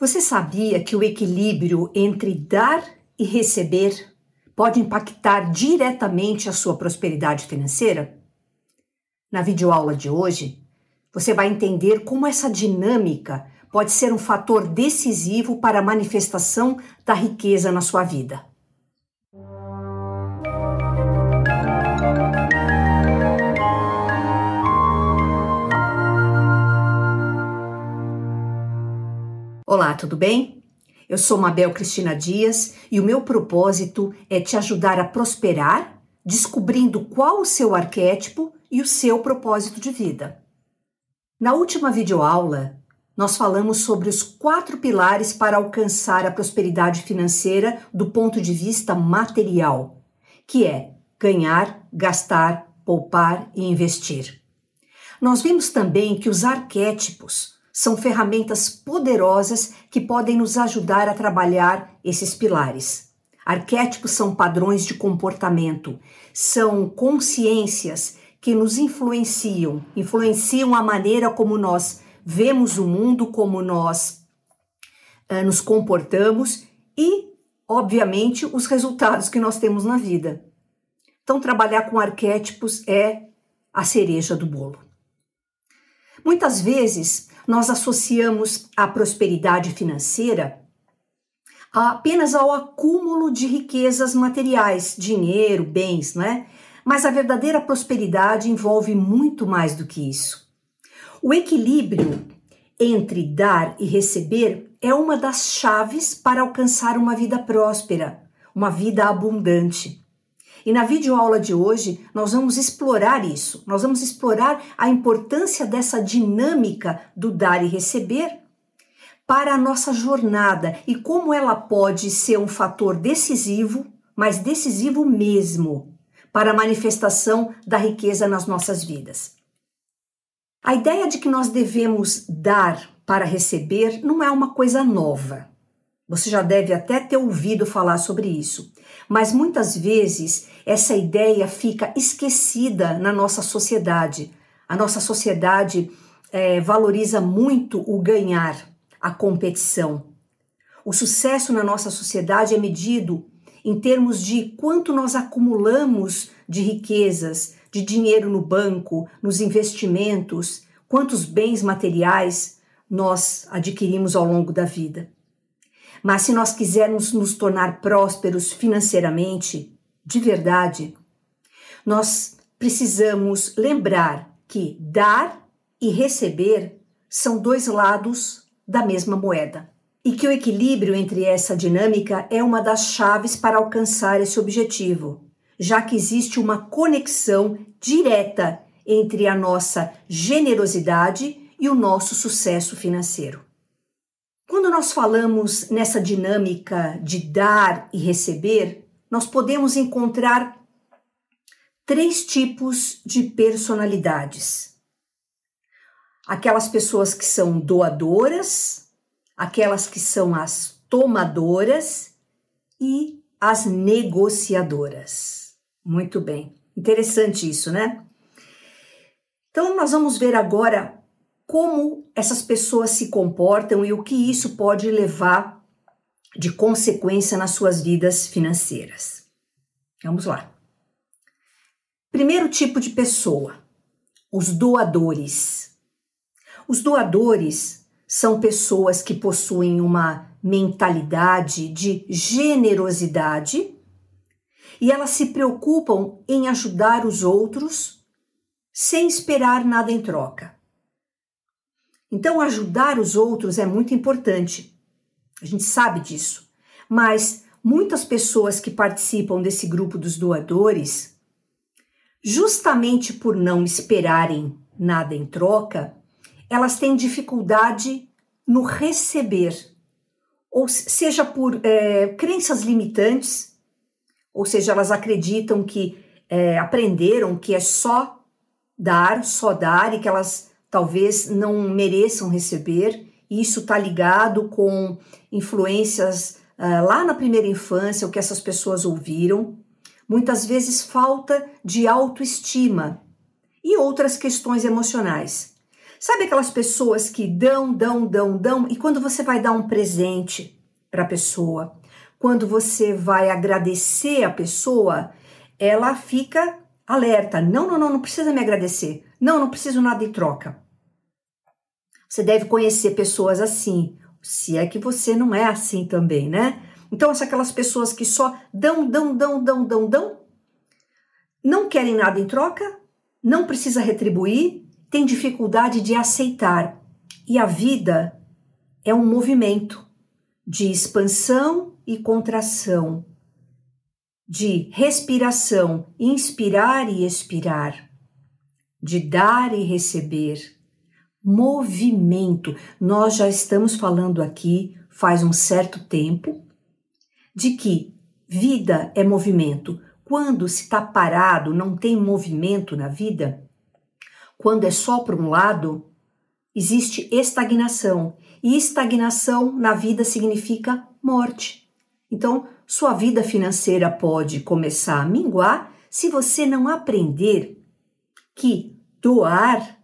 Você sabia que o equilíbrio entre dar e receber pode impactar diretamente a sua prosperidade financeira? Na videoaula de hoje, você vai entender como essa dinâmica pode ser um fator decisivo para a manifestação da riqueza na sua vida. Olá, tudo bem? Eu sou Mabel Cristina Dias e o meu propósito é te ajudar a prosperar, descobrindo qual o seu arquétipo e o seu propósito de vida. Na última videoaula, nós falamos sobre os quatro pilares para alcançar a prosperidade financeira do ponto de vista material, que é ganhar, gastar, poupar e investir. Nós vimos também que os arquétipos são ferramentas poderosas que podem nos ajudar a trabalhar esses pilares. Arquétipos são padrões de comportamento, são consciências que nos influenciam, influenciam a maneira como nós vemos o mundo, como nós uh, nos comportamos e, obviamente, os resultados que nós temos na vida. Então, trabalhar com arquétipos é a cereja do bolo. Muitas vezes nós associamos a prosperidade financeira apenas ao acúmulo de riquezas materiais, dinheiro, bens, não é? Mas a verdadeira prosperidade envolve muito mais do que isso. O equilíbrio entre dar e receber é uma das chaves para alcançar uma vida próspera, uma vida abundante. E na videoaula de hoje nós vamos explorar isso. Nós vamos explorar a importância dessa dinâmica do dar e receber para a nossa jornada e como ela pode ser um fator decisivo, mas decisivo mesmo, para a manifestação da riqueza nas nossas vidas. A ideia de que nós devemos dar para receber não é uma coisa nova. Você já deve até ter ouvido falar sobre isso, mas muitas vezes essa ideia fica esquecida na nossa sociedade. A nossa sociedade é, valoriza muito o ganhar, a competição. O sucesso na nossa sociedade é medido em termos de quanto nós acumulamos de riquezas, de dinheiro no banco, nos investimentos, quantos bens materiais nós adquirimos ao longo da vida. Mas se nós quisermos nos tornar prósperos financeiramente, de verdade, nós precisamos lembrar que dar e receber são dois lados da mesma moeda. E que o equilíbrio entre essa dinâmica é uma das chaves para alcançar esse objetivo, já que existe uma conexão direta entre a nossa generosidade e o nosso sucesso financeiro. Quando nós falamos nessa dinâmica de dar e receber, nós podemos encontrar três tipos de personalidades. Aquelas pessoas que são doadoras, aquelas que são as tomadoras e as negociadoras. Muito bem, interessante isso, né? Então, nós vamos ver agora como essas pessoas se comportam e o que isso pode levar de consequência nas suas vidas financeiras. Vamos lá. Primeiro tipo de pessoa, os doadores. Os doadores são pessoas que possuem uma mentalidade de generosidade e elas se preocupam em ajudar os outros sem esperar nada em troca. Então, ajudar os outros é muito importante. A gente sabe disso. Mas muitas pessoas que participam desse grupo dos doadores, justamente por não esperarem nada em troca, elas têm dificuldade no receber, ou seja, por é, crenças limitantes, ou seja, elas acreditam que é, aprenderam que é só dar, só dar e que elas talvez não mereçam receber. Isso está ligado com influências uh, lá na primeira infância, o que essas pessoas ouviram. Muitas vezes falta de autoestima e outras questões emocionais. Sabe aquelas pessoas que dão, dão, dão, dão, e quando você vai dar um presente para a pessoa, quando você vai agradecer a pessoa, ela fica alerta. Não, não, não, não precisa me agradecer. Não, não preciso nada em troca. Você deve conhecer pessoas assim, se é que você não é assim também, né? Então, são aquelas pessoas que só dão, dão, dão, dão, dão, dão, não querem nada em troca, não precisa retribuir, tem dificuldade de aceitar. E a vida é um movimento de expansão e contração, de respiração, inspirar e expirar, de dar e receber. Movimento. Nós já estamos falando aqui faz um certo tempo de que vida é movimento. Quando se está parado, não tem movimento na vida, quando é só para um lado, existe estagnação. E estagnação na vida significa morte. Então, sua vida financeira pode começar a minguar se você não aprender que doar,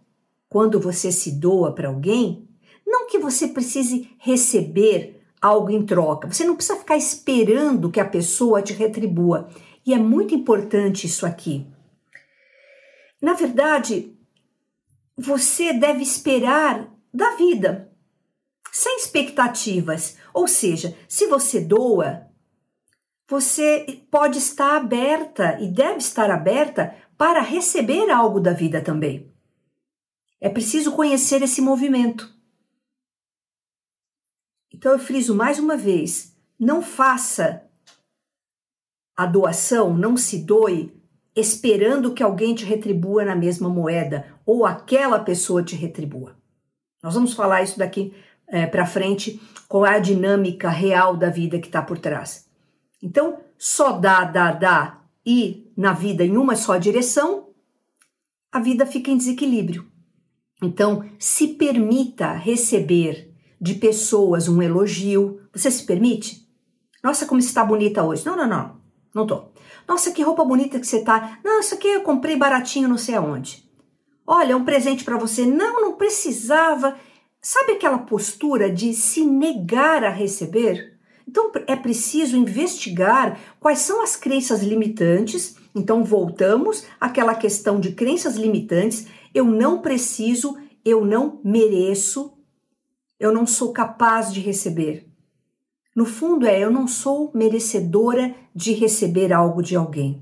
quando você se doa para alguém, não que você precise receber algo em troca. Você não precisa ficar esperando que a pessoa te retribua. E é muito importante isso aqui. Na verdade, você deve esperar da vida, sem expectativas. Ou seja, se você doa, você pode estar aberta e deve estar aberta para receber algo da vida também. É preciso conhecer esse movimento. Então eu friso mais uma vez: não faça a doação, não se doe esperando que alguém te retribua na mesma moeda ou aquela pessoa te retribua. Nós vamos falar isso daqui é, para frente com a dinâmica real da vida que está por trás. Então, só dá, dá, dá e na vida em uma só direção, a vida fica em desequilíbrio. Então, se permita receber de pessoas um elogio. Você se permite? Nossa, como está bonita hoje. Não, não, não. Não tô. Nossa, que roupa bonita que você tá. Não, isso aqui eu comprei baratinho não sei aonde. Olha, um presente para você. Não, não precisava. Sabe aquela postura de se negar a receber? Então é preciso investigar quais são as crenças limitantes. Então voltamos àquela questão de crenças limitantes. Eu não preciso, eu não mereço, eu não sou capaz de receber. No fundo, é eu não sou merecedora de receber algo de alguém.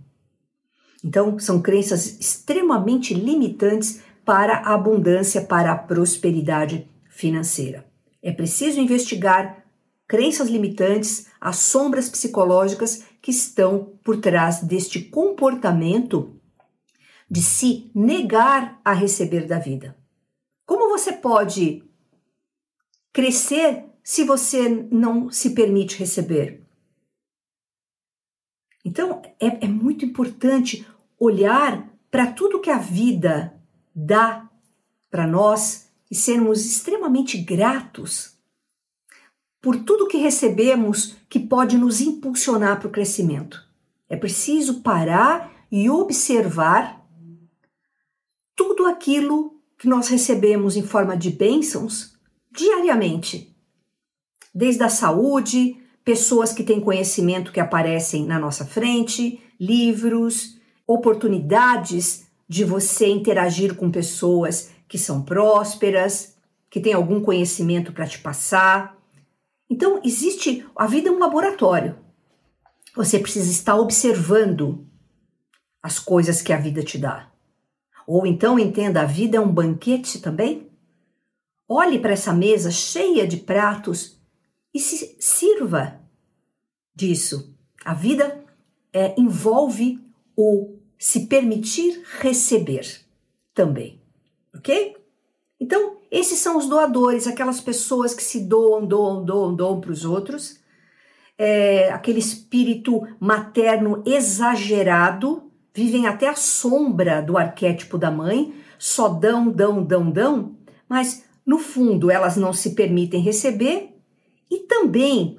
Então, são crenças extremamente limitantes para a abundância, para a prosperidade financeira. É preciso investigar crenças limitantes, as sombras psicológicas que estão por trás deste comportamento de se negar a receber da vida. Como você pode crescer se você não se permite receber. Então, é, é muito importante olhar para tudo que a vida dá para nós e sermos extremamente gratos por tudo que recebemos que pode nos impulsionar para o crescimento. É preciso parar e observar tudo aquilo que nós recebemos em forma de bênçãos diariamente. Desde a saúde, pessoas que têm conhecimento que aparecem na nossa frente, livros, oportunidades de você interagir com pessoas que são prósperas, que têm algum conhecimento para te passar. Então, existe. A vida é um laboratório. Você precisa estar observando as coisas que a vida te dá. Ou então entenda, a vida é um banquete também? Olhe para essa mesa cheia de pratos e se sirva disso. A vida é, envolve o se permitir receber também, ok? Então, esses são os doadores, aquelas pessoas que se doam, doam, doam, doam para os outros. É, aquele espírito materno exagerado, vivem até a sombra do arquétipo da mãe, só dão, dão, dão, dão, mas no fundo, elas não se permitem receber e também,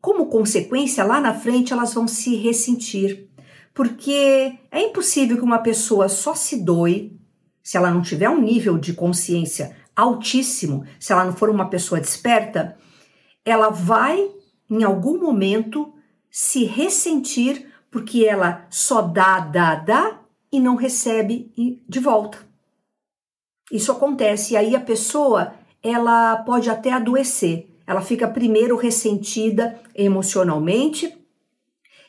como consequência, lá na frente elas vão se ressentir. Porque é impossível que uma pessoa só se doe se ela não tiver um nível de consciência altíssimo, se ela não for uma pessoa desperta, ela vai em algum momento se ressentir porque ela só dá, dá, dá e não recebe de volta. Isso acontece e aí a pessoa ela pode até adoecer. Ela fica primeiro ressentida emocionalmente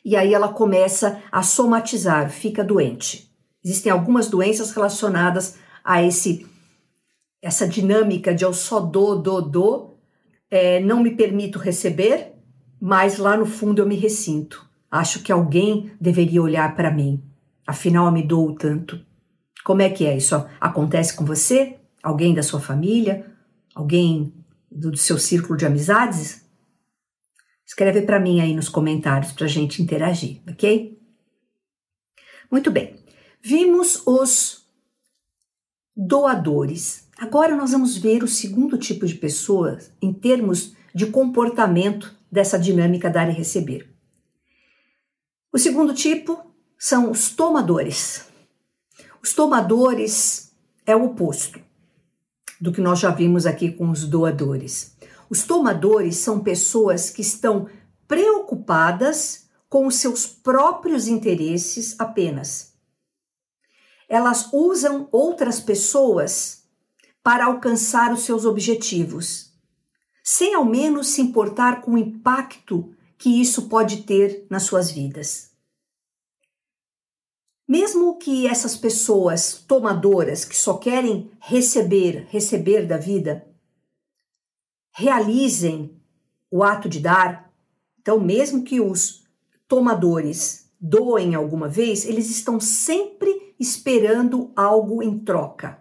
e aí ela começa a somatizar, fica doente. Existem algumas doenças relacionadas a esse essa dinâmica de eu só dou, dou, dou, é, não me permito receber, mas lá no fundo eu me ressinto. Acho que alguém deveria olhar para mim. Afinal, eu me dou tanto. Como é que é isso? Acontece com você? Alguém da sua família? Alguém do seu círculo de amizades? Escreve para mim aí nos comentários para a gente interagir, ok? Muito bem. Vimos os doadores. Agora nós vamos ver o segundo tipo de pessoas em termos de comportamento dessa dinâmica dar e receber. O segundo tipo são os tomadores. Os tomadores é o oposto do que nós já vimos aqui com os doadores. Os tomadores são pessoas que estão preocupadas com os seus próprios interesses apenas elas usam outras pessoas para alcançar os seus objetivos, sem ao menos se importar com o impacto que isso pode ter nas suas vidas. Mesmo que essas pessoas tomadoras que só querem receber, receber da vida, realizem o ato de dar, então, mesmo que os tomadores doem alguma vez, eles estão sempre esperando algo em troca.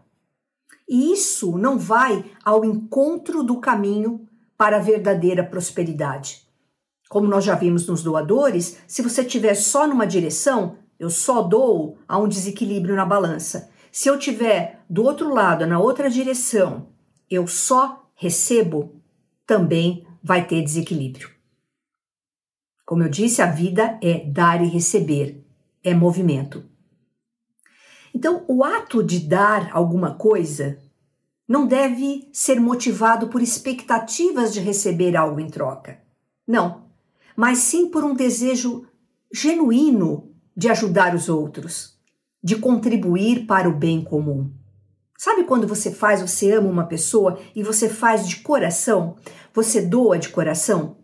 E isso não vai ao encontro do caminho para a verdadeira prosperidade. Como nós já vimos nos doadores, se você tiver só numa direção, eu só dou a um desequilíbrio na balança. Se eu tiver do outro lado, na outra direção, eu só recebo, também vai ter desequilíbrio. Como eu disse, a vida é dar e receber, é movimento. Então, o ato de dar alguma coisa não deve ser motivado por expectativas de receber algo em troca. Não, mas sim por um desejo genuíno de ajudar os outros, de contribuir para o bem comum. Sabe quando você faz, você ama uma pessoa e você faz de coração, você doa de coração?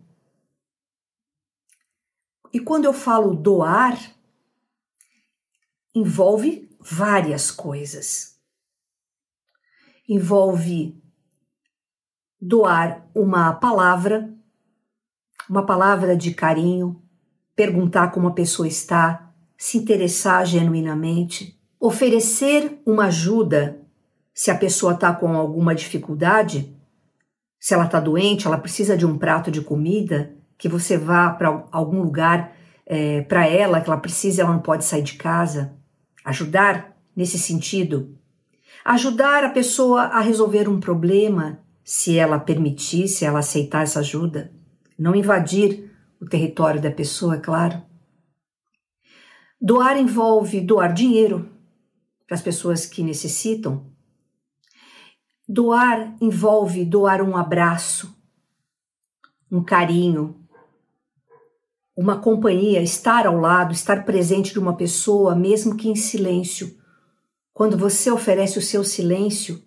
E quando eu falo doar, envolve várias coisas. Envolve doar uma palavra, uma palavra de carinho, perguntar como a pessoa está, se interessar genuinamente, oferecer uma ajuda se a pessoa está com alguma dificuldade, se ela está doente, ela precisa de um prato de comida, que você vá para algum lugar é, eh, para ela, que ela precisa, ela não pode sair de casa ajudar nesse sentido, ajudar a pessoa a resolver um problema, se ela permitir, se ela aceitar essa ajuda, não invadir o território da pessoa, é claro. Doar envolve doar dinheiro para as pessoas que necessitam. Doar envolve doar um abraço, um carinho, uma companhia, estar ao lado, estar presente de uma pessoa, mesmo que em silêncio. Quando você oferece o seu silêncio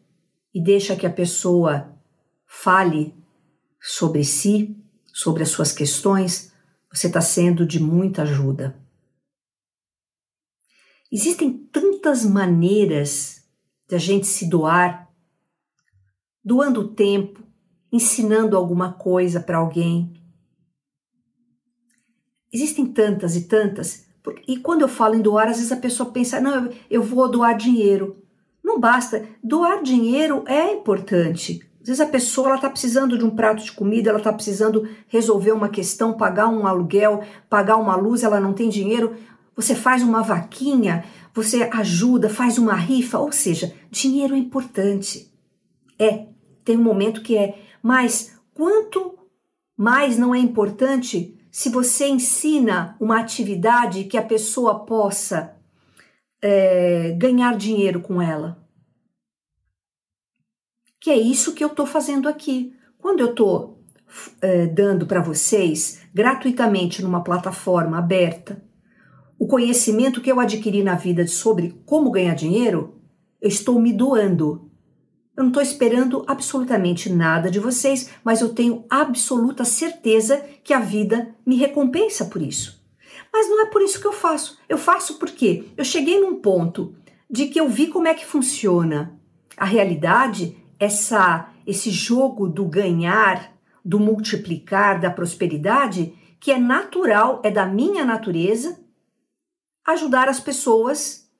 e deixa que a pessoa fale sobre si, sobre as suas questões, você está sendo de muita ajuda. Existem tantas maneiras de a gente se doar, doando tempo, ensinando alguma coisa para alguém, Existem tantas e tantas. E quando eu falo em doar, às vezes a pessoa pensa, não, eu vou doar dinheiro. Não basta. Doar dinheiro é importante. Às vezes a pessoa está precisando de um prato de comida, ela está precisando resolver uma questão, pagar um aluguel, pagar uma luz, ela não tem dinheiro. Você faz uma vaquinha, você ajuda, faz uma rifa, ou seja, dinheiro é importante. É, tem um momento que é, mas quanto mais não é importante se você ensina uma atividade que a pessoa possa é, ganhar dinheiro com ela. Que é isso que eu estou fazendo aqui. Quando eu estou é, dando para vocês gratuitamente numa plataforma aberta o conhecimento que eu adquiri na vida sobre como ganhar dinheiro, eu estou me doando. Eu não estou esperando absolutamente nada de vocês, mas eu tenho absoluta certeza que a vida me recompensa por isso. Mas não é por isso que eu faço. Eu faço porque eu cheguei num ponto de que eu vi como é que funciona a realidade, essa esse jogo do ganhar, do multiplicar, da prosperidade, que é natural, é da minha natureza, ajudar as pessoas,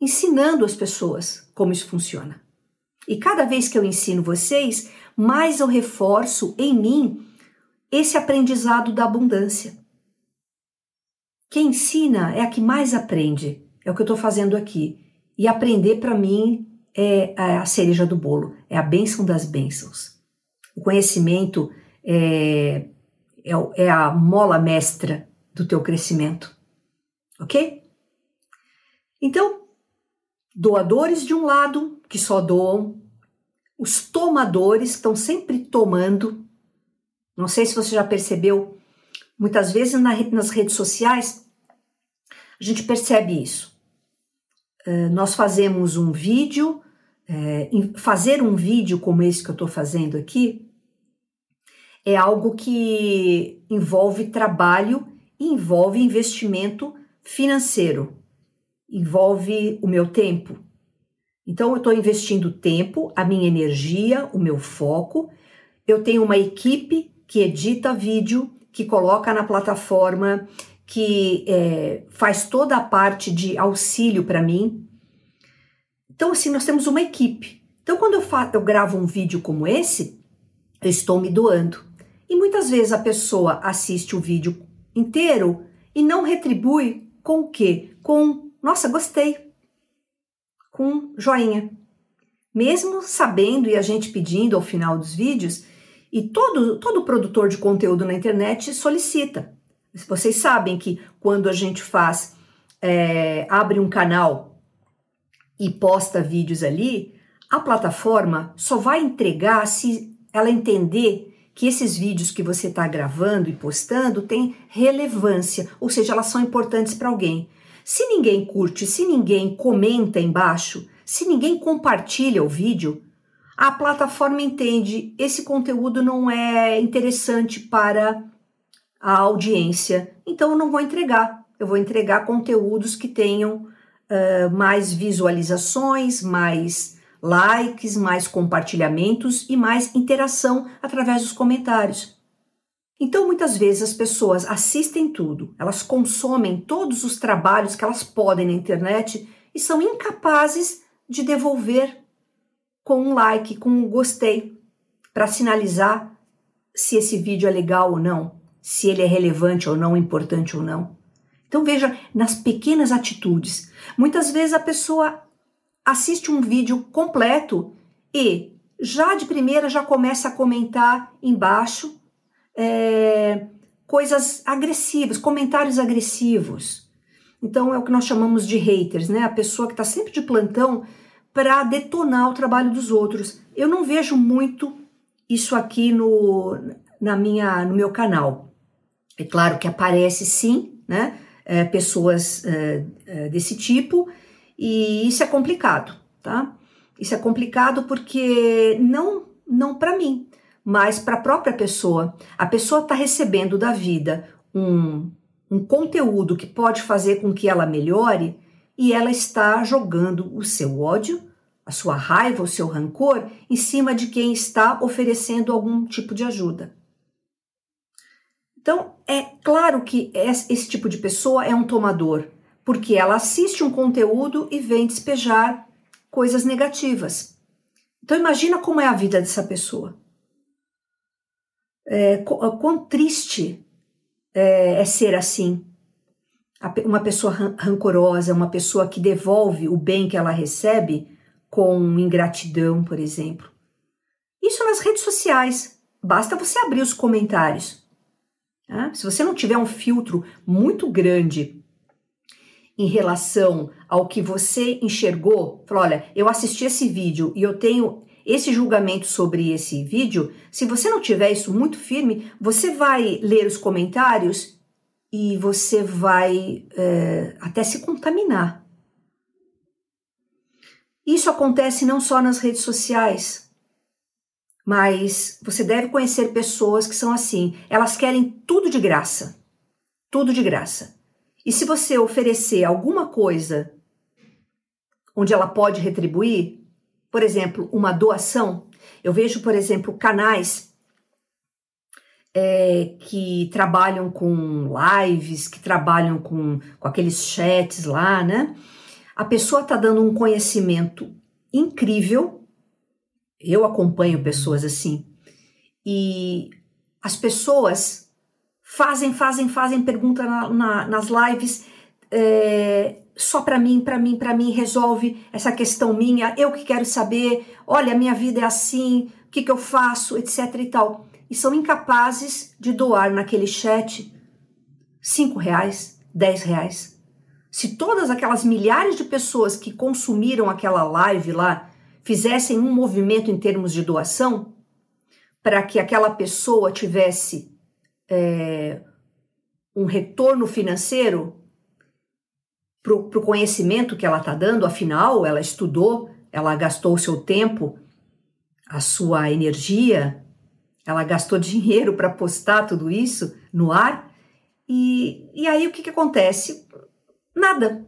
ensinando as pessoas como isso funciona. E cada vez que eu ensino vocês, mais eu reforço em mim esse aprendizado da abundância. Quem ensina é a que mais aprende. É o que eu estou fazendo aqui. E aprender para mim é a cereja do bolo, é a bênção das bênçãos. O conhecimento é, é, é a mola mestra do teu crescimento. Ok? Então, doadores de um lado, que só doam, os tomadores que estão sempre tomando. Não sei se você já percebeu, muitas vezes na, nas redes sociais a gente percebe isso. Uh, nós fazemos um vídeo, uh, fazer um vídeo como esse que eu estou fazendo aqui é algo que envolve trabalho e envolve investimento financeiro, envolve o meu tempo. Então, eu estou investindo tempo, a minha energia, o meu foco. Eu tenho uma equipe que edita vídeo, que coloca na plataforma, que é, faz toda a parte de auxílio para mim. Então, assim, nós temos uma equipe. Então, quando eu, eu gravo um vídeo como esse, eu estou me doando. E muitas vezes a pessoa assiste o vídeo inteiro e não retribui com o quê? Com, nossa, gostei. Com joinha. Mesmo sabendo e a gente pedindo ao final dos vídeos, e todo, todo produtor de conteúdo na internet solicita. Vocês sabem que quando a gente faz, é, abre um canal e posta vídeos ali, a plataforma só vai entregar se ela entender que esses vídeos que você está gravando e postando têm relevância, ou seja, elas são importantes para alguém. Se ninguém curte, se ninguém comenta embaixo, se ninguém compartilha o vídeo, a plataforma entende esse conteúdo não é interessante para a audiência, então eu não vou entregar. Eu vou entregar conteúdos que tenham uh, mais visualizações, mais likes, mais compartilhamentos e mais interação através dos comentários. Então, muitas vezes as pessoas assistem tudo, elas consomem todos os trabalhos que elas podem na internet e são incapazes de devolver com um like, com um gostei, para sinalizar se esse vídeo é legal ou não, se ele é relevante ou não, importante ou não. Então veja nas pequenas atitudes. Muitas vezes a pessoa assiste um vídeo completo e já de primeira já começa a comentar embaixo é, coisas agressivas, comentários agressivos. Então é o que nós chamamos de haters, né? A pessoa que está sempre de plantão para detonar o trabalho dos outros. Eu não vejo muito isso aqui no, na minha, no meu canal. É claro que aparece sim, né? É, pessoas é, é desse tipo, e isso é complicado, tá? Isso é complicado porque não não para mim, mas para a própria pessoa. A pessoa está recebendo da vida um, um conteúdo que pode fazer com que ela melhore e ela está jogando o seu ódio, a sua raiva, o seu rancor em cima de quem está oferecendo algum tipo de ajuda. Então, é claro que esse tipo de pessoa é um tomador, porque ela assiste um conteúdo e vem despejar coisas negativas. Então imagina como é a vida dessa pessoa. É, quão triste é, é ser assim. Uma pessoa rancorosa, uma pessoa que devolve o bem que ela recebe com ingratidão, por exemplo. Isso nas redes sociais. Basta você abrir os comentários. Tá? Se você não tiver um filtro muito grande em relação ao que você enxergou, falou, olha, eu assisti esse vídeo e eu tenho esse julgamento sobre esse vídeo, se você não tiver isso muito firme, você vai ler os comentários e você vai é, até se contaminar. Isso acontece não só nas redes sociais, mas você deve conhecer pessoas que são assim. Elas querem tudo de graça. Tudo de graça. E se você oferecer alguma coisa onde ela pode retribuir, por exemplo, uma doação, eu vejo, por exemplo, canais é, que trabalham com lives, que trabalham com, com aqueles chats lá, né? A pessoa está dando um conhecimento incrível. Eu acompanho pessoas assim. E as pessoas fazem, fazem, fazem pergunta na, na, nas lives. É, só para mim, para mim, para mim, resolve essa questão minha, eu que quero saber, olha, minha vida é assim, o que, que eu faço, etc e tal. E são incapazes de doar naquele chat cinco reais, dez reais, se todas aquelas milhares de pessoas que consumiram aquela live lá fizessem um movimento em termos de doação, para que aquela pessoa tivesse é, um retorno financeiro para o conhecimento que ela está dando, afinal, ela estudou, ela gastou o seu tempo, a sua energia, ela gastou dinheiro para postar tudo isso no ar. E, e aí o que, que acontece? Nada.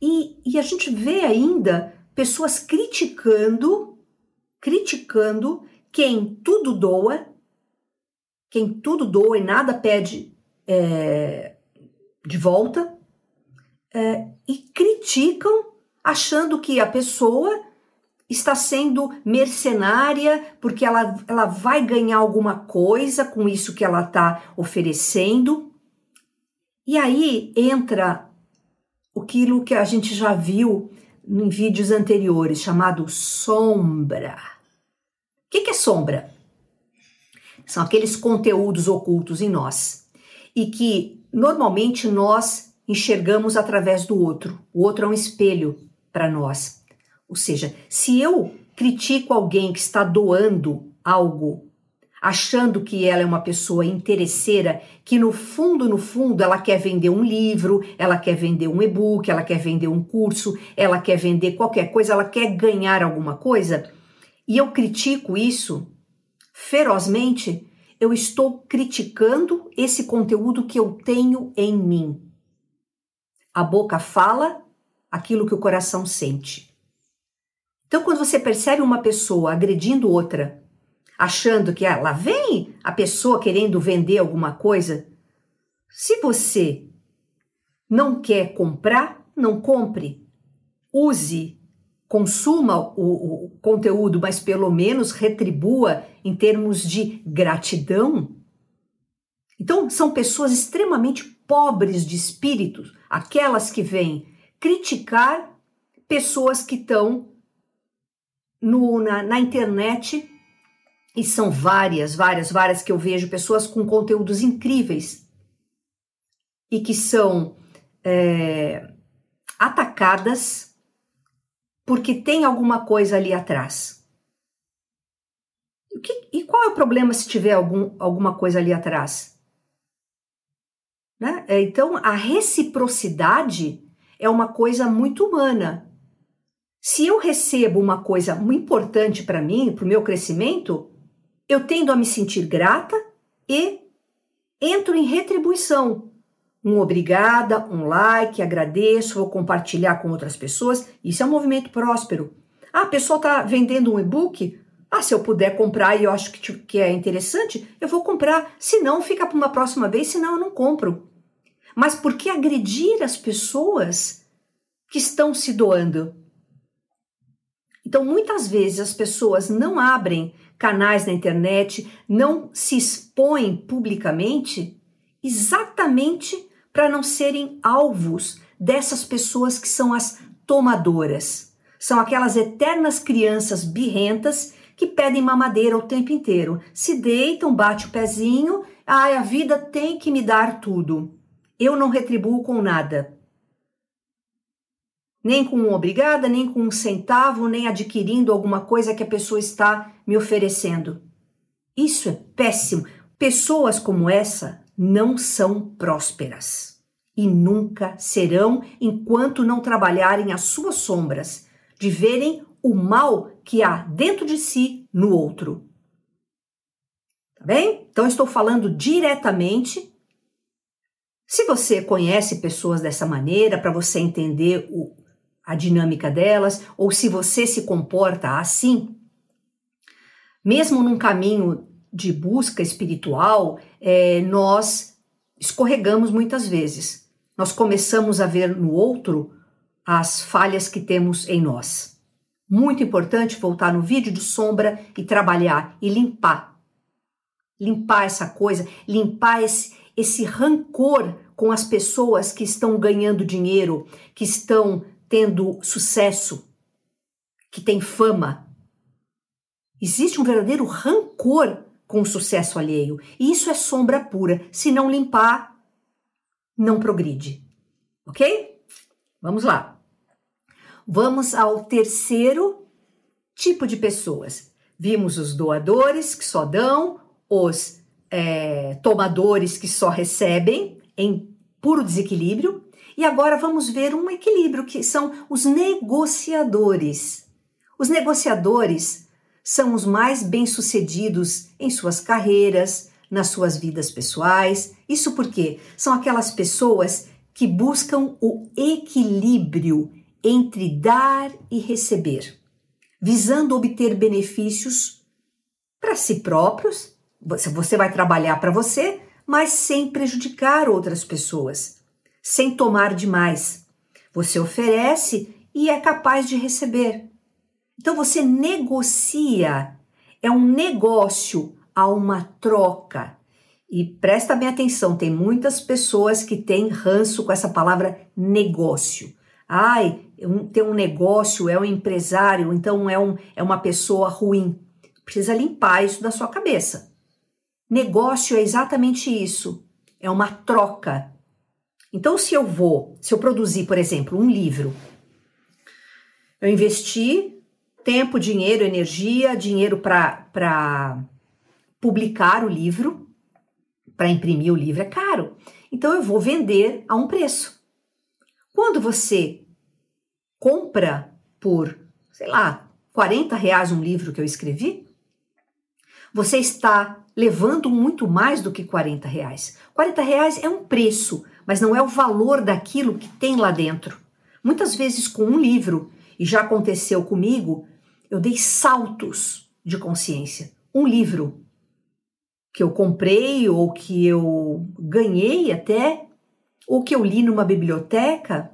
E, e a gente vê ainda pessoas criticando, criticando quem tudo doa, quem tudo doa e nada pede é, de volta, é, e criticam achando que a pessoa está sendo mercenária porque ela, ela vai ganhar alguma coisa com isso que ela está oferecendo. E aí entra aquilo que a gente já viu em vídeos anteriores, chamado sombra. O que é sombra? São aqueles conteúdos ocultos em nós e que normalmente nós enxergamos através do outro. O outro é um espelho para nós. Ou seja, se eu critico alguém que está doando algo achando que ela é uma pessoa interesseira, que no fundo, no fundo, ela quer vender um livro, ela quer vender um e-book, ela quer vender um curso, ela quer vender qualquer coisa, ela quer ganhar alguma coisa, e eu critico isso ferozmente, eu estou criticando esse conteúdo que eu tenho em mim. A boca fala aquilo que o coração sente. Então, quando você percebe uma pessoa agredindo outra, achando que ah, lá vem a pessoa querendo vender alguma coisa. Se você não quer comprar, não compre. Use, consuma o, o conteúdo, mas pelo menos retribua em termos de gratidão. Então, são pessoas extremamente pobres de espíritos, aquelas que vêm criticar pessoas que estão na, na internet e são várias, várias, várias que eu vejo pessoas com conteúdos incríveis e que são é, atacadas porque tem alguma coisa ali atrás. E, que, e qual é o problema se tiver algum, alguma coisa ali atrás? Né? É, então, a reciprocidade é uma coisa muito humana. Se eu recebo uma coisa importante para mim, para o meu crescimento, eu tendo a me sentir grata e entro em retribuição. Um obrigada, um like, agradeço, vou compartilhar com outras pessoas. Isso é um movimento próspero. Ah, a pessoa está vendendo um e-book. Ah, se eu puder comprar e eu acho que, que é interessante, eu vou comprar. Se não, fica para uma próxima vez, senão eu não compro. Mas por que agredir as pessoas que estão se doando? Então, muitas vezes as pessoas não abrem canais na internet, não se expõem publicamente, exatamente para não serem alvos dessas pessoas que são as tomadoras. São aquelas eternas crianças birrentas que pedem mamadeira o tempo inteiro. Se deitam, bate o pezinho, ai, a vida tem que me dar tudo. Eu não retribuo com nada. nem com um obrigada, nem com um centavo, nem adquirindo alguma coisa que a pessoa está me oferecendo. Isso é péssimo. Pessoas como essa não são prósperas e nunca serão enquanto não trabalharem as suas sombras, de verem o mal que há dentro de si no outro. Tá bem? Então estou falando diretamente. Se você conhece pessoas dessa maneira, para você entender o, a dinâmica delas, ou se você se comporta assim, mesmo num caminho de busca espiritual, é, nós escorregamos muitas vezes. Nós começamos a ver no outro as falhas que temos em nós. Muito importante voltar no vídeo de sombra e trabalhar e limpar. Limpar essa coisa, limpar esse, esse rancor com as pessoas que estão ganhando dinheiro, que estão tendo sucesso, que tem fama. Existe um verdadeiro rancor com o sucesso alheio. E isso é sombra pura. Se não limpar, não progride. Ok? Vamos lá. Vamos ao terceiro tipo de pessoas. Vimos os doadores que só dão, os é, tomadores que só recebem em puro desequilíbrio e agora vamos ver um equilíbrio que são os negociadores. Os negociadores são os mais bem-sucedidos em suas carreiras, nas suas vidas pessoais. Isso porque são aquelas pessoas que buscam o equilíbrio entre dar e receber, visando obter benefícios para si próprios. Você vai trabalhar para você, mas sem prejudicar outras pessoas sem tomar demais. Você oferece e é capaz de receber. Então você negocia, é um negócio, há uma troca. E presta bem atenção, tem muitas pessoas que têm ranço com essa palavra negócio. Ai, ter um negócio é um empresário, então é, um, é uma pessoa ruim. Precisa limpar isso da sua cabeça. Negócio é exatamente isso. É uma troca. Então, se eu vou, se eu produzir, por exemplo, um livro, eu investi tempo, dinheiro, energia, dinheiro para publicar o livro, para imprimir o livro é caro. Então, eu vou vender a um preço. Quando você compra por, sei lá, 40 reais um livro que eu escrevi, você está levando muito mais do que 40 reais. 40 reais é um preço, mas não é o valor daquilo que tem lá dentro. Muitas vezes, com um livro, e já aconteceu comigo, eu dei saltos de consciência. Um livro que eu comprei ou que eu ganhei até, ou que eu li numa biblioteca,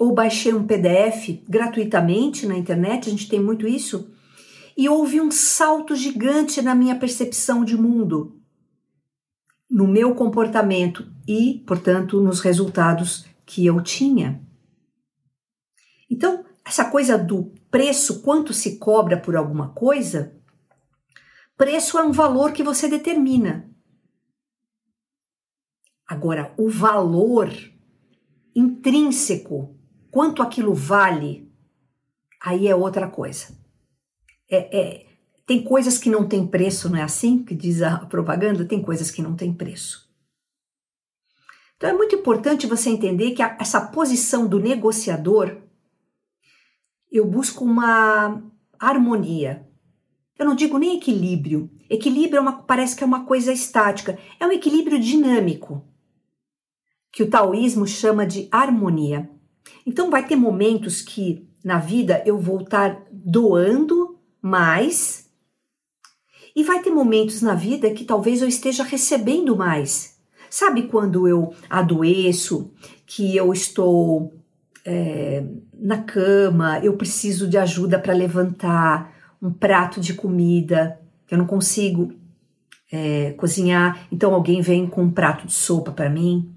ou baixei um PDF gratuitamente na internet, a gente tem muito isso, e houve um salto gigante na minha percepção de mundo no meu comportamento e, portanto, nos resultados que eu tinha. Então, essa coisa do preço, quanto se cobra por alguma coisa, preço é um valor que você determina. Agora, o valor intrínseco, quanto aquilo vale, aí é outra coisa. É, é, tem coisas que não têm preço, não é assim que diz a propaganda? Tem coisas que não têm preço. Então é muito importante você entender que a, essa posição do negociador, eu busco uma harmonia. Eu não digo nem equilíbrio. Equilíbrio é uma, parece que é uma coisa estática. É um equilíbrio dinâmico, que o taoísmo chama de harmonia. Então vai ter momentos que na vida eu vou estar doando mais e vai ter momentos na vida que talvez eu esteja recebendo mais. Sabe quando eu adoeço, que eu estou é, na cama, eu preciso de ajuda para levantar um prato de comida, eu não consigo é, cozinhar, então alguém vem com um prato de sopa para mim,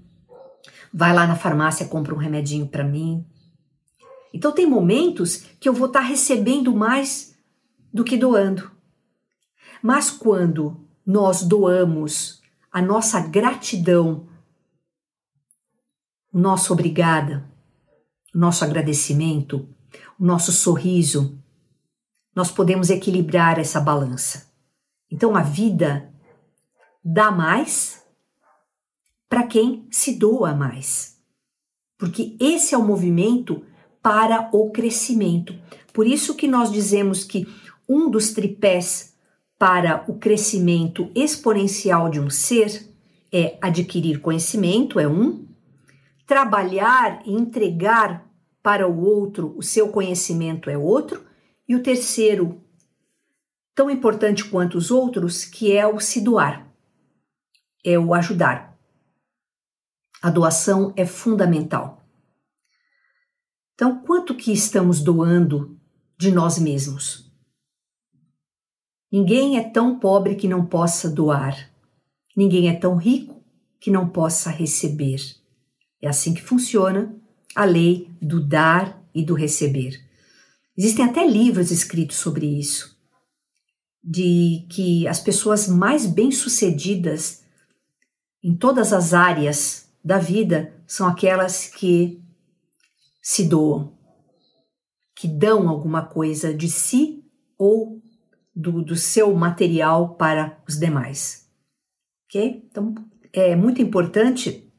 vai lá na farmácia compra um remedinho para mim. Então tem momentos que eu vou estar tá recebendo mais do que doando. Mas quando nós doamos a nossa gratidão, o nosso obrigada, nosso agradecimento, o nosso sorriso, nós podemos equilibrar essa balança. Então a vida dá mais para quem se doa mais. Porque esse é o movimento para o crescimento. Por isso que nós dizemos que um dos tripés para o crescimento exponencial de um ser é adquirir conhecimento, é um, trabalhar e entregar para o outro o seu conhecimento é outro, e o terceiro, tão importante quanto os outros, que é o se doar, é o ajudar. A doação é fundamental. Então, quanto que estamos doando de nós mesmos? Ninguém é tão pobre que não possa doar. Ninguém é tão rico que não possa receber. É assim que funciona a lei do dar e do receber. Existem até livros escritos sobre isso, de que as pessoas mais bem-sucedidas em todas as áreas da vida são aquelas que se doam, que dão alguma coisa de si ou do, do seu material para os demais. Ok? Então, é muito importante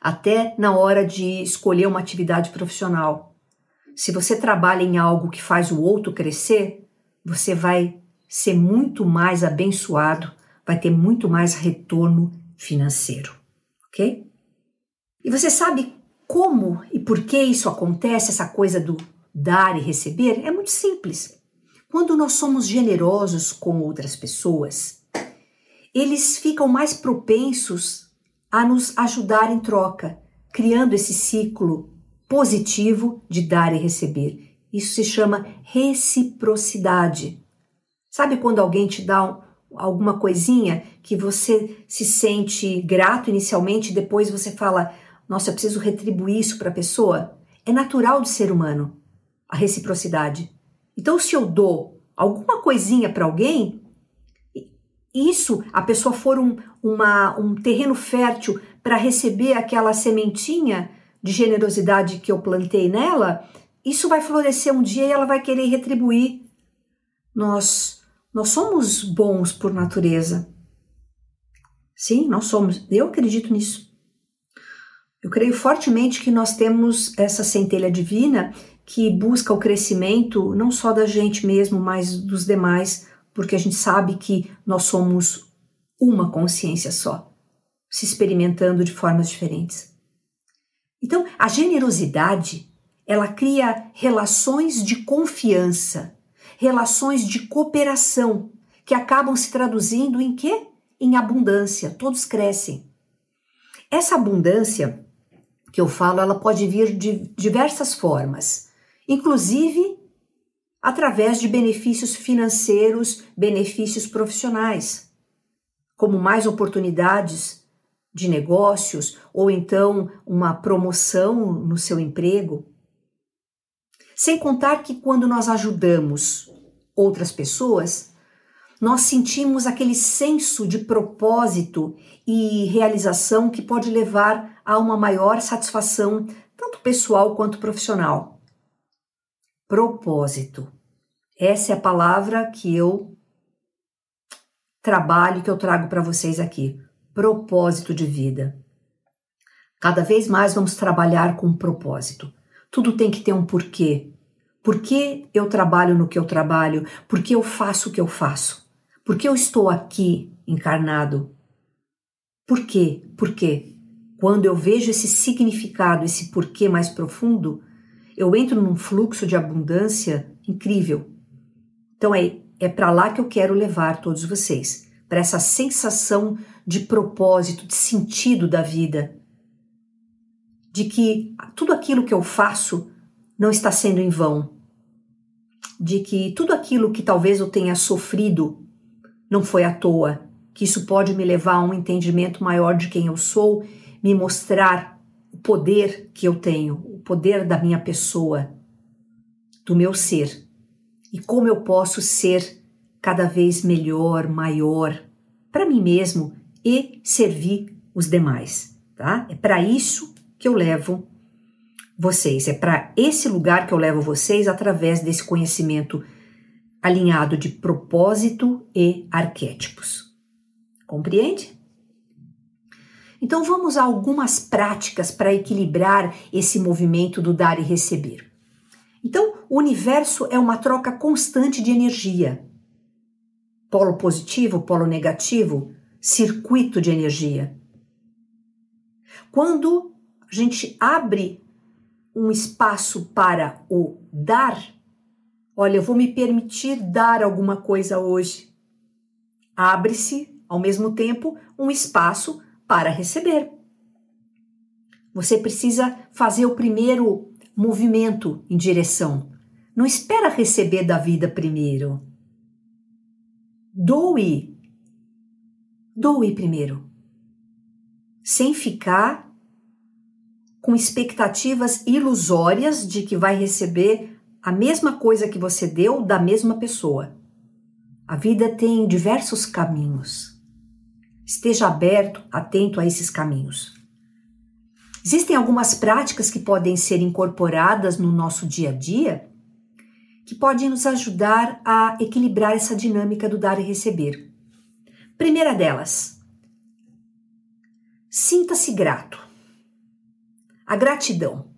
até na hora de escolher uma atividade profissional. Se você trabalha em algo que faz o outro crescer, você vai ser muito mais abençoado, vai ter muito mais retorno financeiro, ok? E você sabe como e por que isso acontece, essa coisa do dar e receber? É muito simples. Quando nós somos generosos com outras pessoas, eles ficam mais propensos a nos ajudar em troca, criando esse ciclo positivo de dar e receber. Isso se chama reciprocidade. Sabe quando alguém te dá um, alguma coisinha que você se sente grato inicialmente, depois você fala: Nossa, eu preciso retribuir isso para a pessoa? É natural de ser humano a reciprocidade. Então, se eu dou alguma coisinha para alguém, isso, a pessoa for um, uma, um terreno fértil para receber aquela sementinha de generosidade que eu plantei nela, isso vai florescer um dia e ela vai querer retribuir. Nós, nós somos bons por natureza. Sim, nós somos. Eu acredito nisso. Eu creio fortemente que nós temos essa centelha divina que busca o crescimento não só da gente mesmo, mas dos demais, porque a gente sabe que nós somos uma consciência só, se experimentando de formas diferentes. Então, a generosidade, ela cria relações de confiança, relações de cooperação, que acabam se traduzindo em quê? Em abundância, todos crescem. Essa abundância que eu falo, ela pode vir de diversas formas, inclusive através de benefícios financeiros, benefícios profissionais, como mais oportunidades de negócios ou então uma promoção no seu emprego. Sem contar que quando nós ajudamos outras pessoas, nós sentimos aquele senso de propósito e realização que pode levar a uma maior satisfação, tanto pessoal quanto profissional propósito. Essa é a palavra que eu trabalho, que eu trago para vocês aqui. Propósito de vida. Cada vez mais vamos trabalhar com propósito. Tudo tem que ter um porquê. Por que eu trabalho no que eu trabalho? Por que eu faço o que eu faço? Por que eu estou aqui encarnado? Por quê? Por quê? Quando eu vejo esse significado, esse porquê mais profundo, eu entro num fluxo de abundância incrível. Então é, é para lá que eu quero levar todos vocês, para essa sensação de propósito, de sentido da vida, de que tudo aquilo que eu faço não está sendo em vão, de que tudo aquilo que talvez eu tenha sofrido não foi à toa, que isso pode me levar a um entendimento maior de quem eu sou, me mostrar o poder que eu tenho, poder da minha pessoa, do meu ser, e como eu posso ser cada vez melhor, maior para mim mesmo e servir os demais, tá? É para isso que eu levo vocês. É para esse lugar que eu levo vocês através desse conhecimento alinhado de propósito e arquétipos. Compreende? Então vamos a algumas práticas para equilibrar esse movimento do dar e receber. Então, o universo é uma troca constante de energia. Polo positivo, polo negativo, circuito de energia. Quando a gente abre um espaço para o dar, olha, eu vou me permitir dar alguma coisa hoje. Abre-se, ao mesmo tempo, um espaço para receber. Você precisa fazer o primeiro movimento em direção. Não espera receber da vida primeiro. Doe. Doe primeiro. Sem ficar com expectativas ilusórias de que vai receber a mesma coisa que você deu da mesma pessoa. A vida tem diversos caminhos. Esteja aberto, atento a esses caminhos. Existem algumas práticas que podem ser incorporadas no nosso dia a dia que podem nos ajudar a equilibrar essa dinâmica do dar e receber. Primeira delas, sinta-se grato. A gratidão.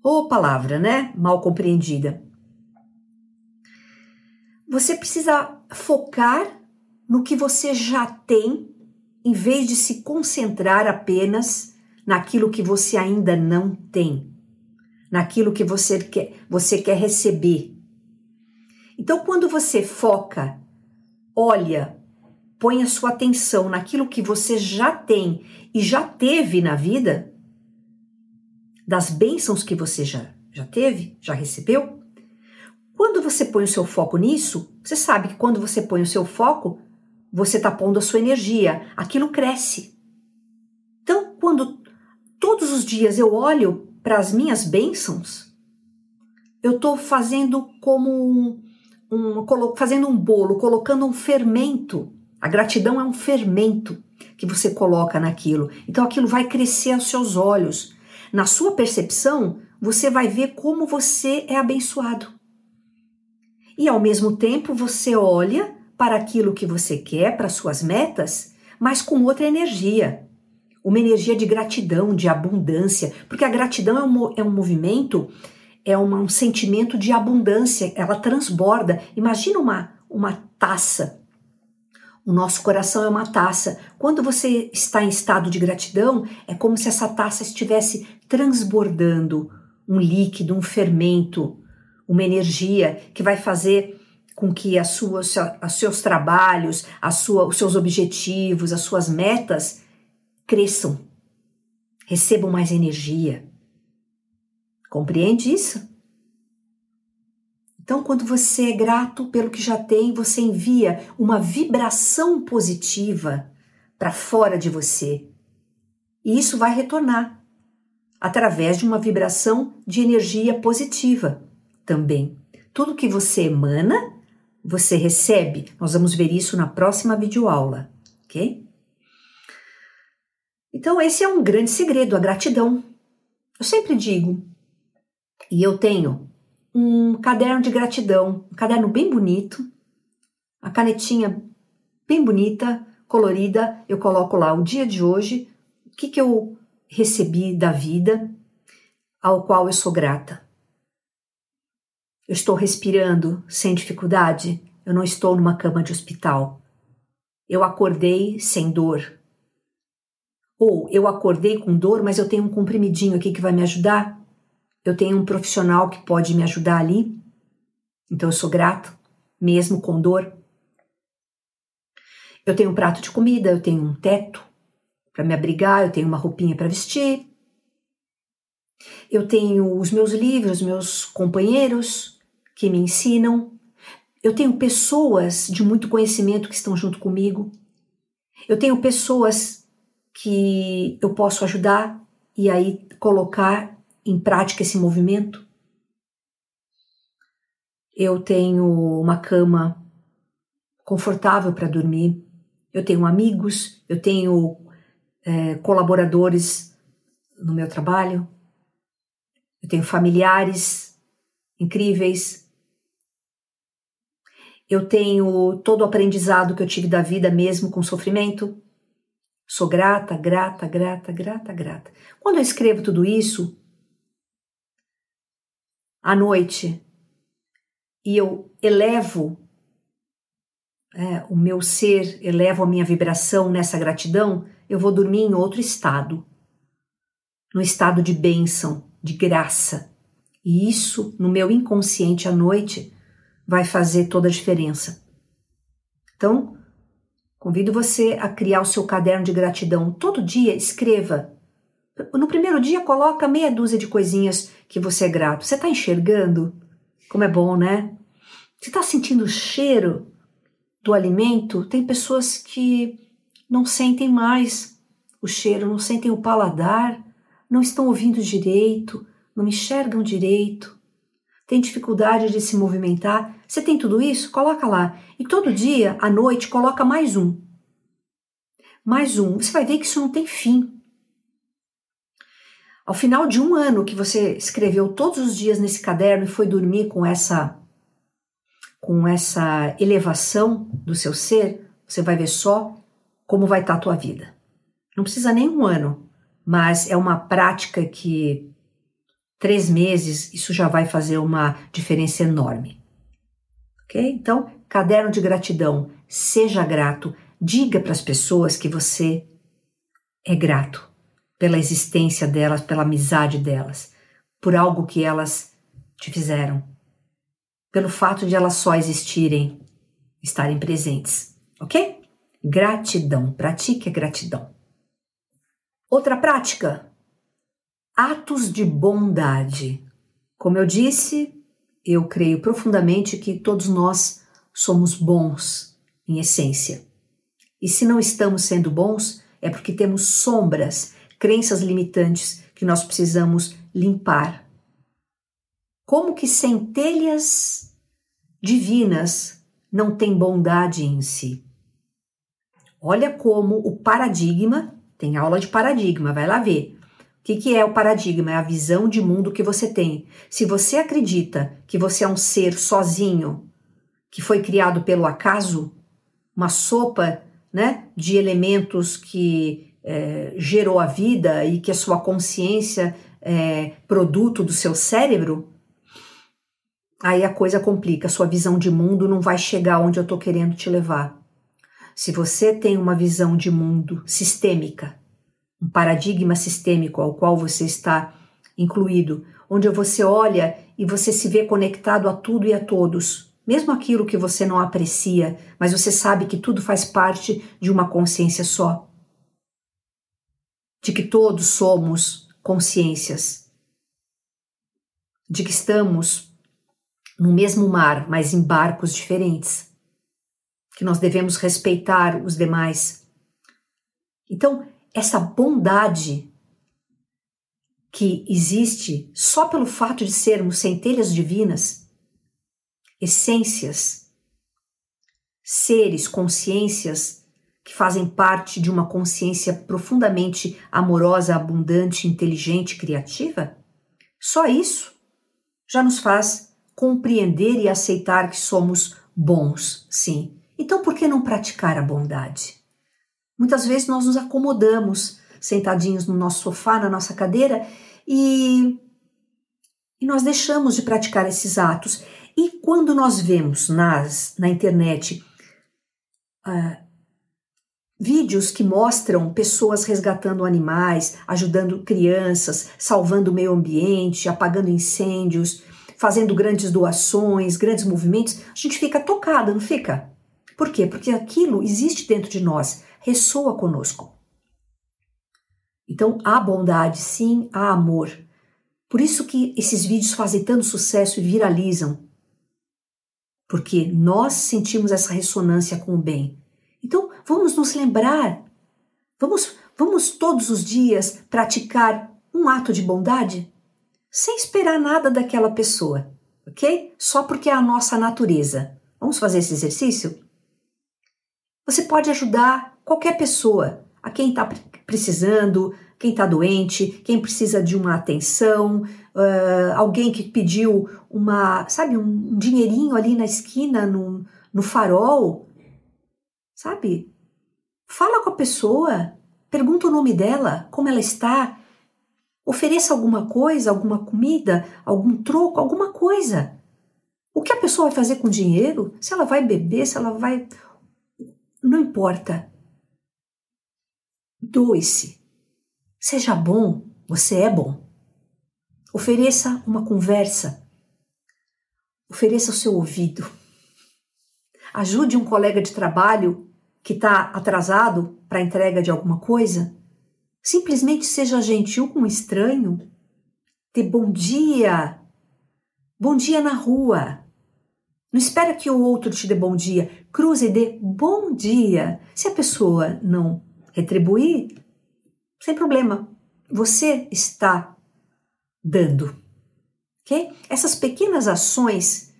Ou palavra, né? Mal compreendida. Você precisa focar no que você já tem, em vez de se concentrar apenas naquilo que você ainda não tem, naquilo que você quer, você quer receber. Então, quando você foca, olha, põe a sua atenção naquilo que você já tem e já teve na vida, das bênçãos que você já, já teve, já recebeu. Quando você põe o seu foco nisso, você sabe que quando você põe o seu foco, você está pondo a sua energia, aquilo cresce. Então, quando todos os dias eu olho para as minhas bênçãos, eu estou fazendo como um, um, fazendo um bolo, colocando um fermento. A gratidão é um fermento que você coloca naquilo. Então aquilo vai crescer aos seus olhos. Na sua percepção, você vai ver como você é abençoado. E ao mesmo tempo, você olha para aquilo que você quer, para suas metas, mas com outra energia. Uma energia de gratidão, de abundância, porque a gratidão é um, é um movimento, é uma, um sentimento de abundância, ela transborda. Imagina uma, uma taça o nosso coração é uma taça. Quando você está em estado de gratidão, é como se essa taça estivesse transbordando um líquido, um fermento, uma energia que vai fazer com que as suas, os seus trabalhos, a sua, os seus objetivos, as suas metas cresçam, recebam mais energia. Compreende isso? Então, quando você é grato pelo que já tem, você envia uma vibração positiva para fora de você. E isso vai retornar através de uma vibração de energia positiva também. Tudo que você emana, você recebe. Nós vamos ver isso na próxima videoaula, ok? Então, esse é um grande segredo, a gratidão. Eu sempre digo, e eu tenho um caderno de gratidão, um caderno bem bonito, a canetinha bem bonita, colorida, eu coloco lá o dia de hoje, o que, que eu recebi da vida, ao qual eu sou grata. Eu estou respirando sem dificuldade, eu não estou numa cama de hospital. Eu acordei sem dor. Ou eu acordei com dor, mas eu tenho um comprimidinho aqui que vai me ajudar eu tenho um profissional que pode me ajudar ali, então eu sou grato, mesmo com dor. Eu tenho um prato de comida, eu tenho um teto para me abrigar, eu tenho uma roupinha para vestir. Eu tenho os meus livros, meus companheiros que me ensinam. Eu tenho pessoas de muito conhecimento que estão junto comigo. Eu tenho pessoas que eu posso ajudar e aí colocar em prática esse movimento. Eu tenho uma cama confortável para dormir, eu tenho amigos, eu tenho é, colaboradores no meu trabalho, Eu tenho familiares incríveis. Eu tenho todo o aprendizado que eu tive da vida mesmo com sofrimento. Sou grata, grata, grata, grata, grata. Quando eu escrevo tudo isso, à noite, e eu elevo é, o meu ser, elevo a minha vibração nessa gratidão, eu vou dormir em outro estado, no estado de bênção, de graça. E isso, no meu inconsciente à noite, vai fazer toda a diferença. Então, convido você a criar o seu caderno de gratidão. Todo dia escreva. No primeiro dia, coloca meia dúzia de coisinhas que você é grato. Você está enxergando? Como é bom, né? Você está sentindo o cheiro do alimento? Tem pessoas que não sentem mais o cheiro, não sentem o paladar, não estão ouvindo direito, não enxergam direito, tem dificuldade de se movimentar. Você tem tudo isso? Coloca lá. E todo dia, à noite, coloca mais um. Mais um. Você vai ver que isso não tem fim. Ao final de um ano que você escreveu todos os dias nesse caderno e foi dormir com essa com essa elevação do seu ser, você vai ver só como vai estar tá a tua vida. Não precisa nem um ano, mas é uma prática que três meses isso já vai fazer uma diferença enorme. Ok? Então, caderno de gratidão, seja grato, diga para as pessoas que você é grato pela existência delas, pela amizade delas, por algo que elas te fizeram, pelo fato de elas só existirem, estarem presentes, ok? Gratidão, pratique a gratidão. Outra prática, atos de bondade. Como eu disse, eu creio profundamente que todos nós somos bons em essência. E se não estamos sendo bons, é porque temos sombras, crenças limitantes que nós precisamos limpar. Como que centelhas divinas não têm bondade em si? Olha como o paradigma, tem aula de paradigma, vai lá ver. O que, que é o paradigma? É a visão de mundo que você tem. Se você acredita que você é um ser sozinho, que foi criado pelo acaso, uma sopa né, de elementos que é, gerou a vida e que a sua consciência é produto do seu cérebro, aí a coisa complica. A sua visão de mundo não vai chegar onde eu estou querendo te levar. Se você tem uma visão de mundo sistêmica, um paradigma sistêmico ao qual você está incluído, onde você olha e você se vê conectado a tudo e a todos, mesmo aquilo que você não aprecia, mas você sabe que tudo faz parte de uma consciência só. De que todos somos consciências. De que estamos no mesmo mar, mas em barcos diferentes que nós devemos respeitar os demais. Então, essa bondade que existe só pelo fato de sermos centelhas divinas, essências, seres, consciências que fazem parte de uma consciência profundamente amorosa, abundante, inteligente, criativa, só isso já nos faz compreender e aceitar que somos bons, sim, então, por que não praticar a bondade? Muitas vezes nós nos acomodamos sentadinhos no nosso sofá, na nossa cadeira, e, e nós deixamos de praticar esses atos. E quando nós vemos nas, na internet uh, vídeos que mostram pessoas resgatando animais, ajudando crianças, salvando o meio ambiente, apagando incêndios, fazendo grandes doações, grandes movimentos, a gente fica tocada, não fica? Por quê? Porque aquilo existe dentro de nós, ressoa conosco. Então há bondade, sim, há amor. Por isso que esses vídeos fazem tanto sucesso e viralizam. Porque nós sentimos essa ressonância com o bem. Então vamos nos lembrar, vamos, vamos todos os dias praticar um ato de bondade sem esperar nada daquela pessoa, ok? Só porque é a nossa natureza. Vamos fazer esse exercício? Você pode ajudar qualquer pessoa a quem está precisando, quem está doente, quem precisa de uma atenção, uh, alguém que pediu uma, sabe, um dinheirinho ali na esquina, no, no farol, sabe? Fala com a pessoa, pergunta o nome dela, como ela está, ofereça alguma coisa, alguma comida, algum troco, alguma coisa. O que a pessoa vai fazer com o dinheiro? Se ela vai beber, se ela vai. Não importa. Doe-se. Seja bom, você é bom. Ofereça uma conversa. Ofereça o seu ouvido. Ajude um colega de trabalho que está atrasado para a entrega de alguma coisa. Simplesmente seja gentil com um estranho. Dê bom dia. Bom dia na rua. Não espera que o outro te dê bom dia. Cruze e dê bom dia. Se a pessoa não retribuir, sem problema. Você está dando. Ok? Essas pequenas ações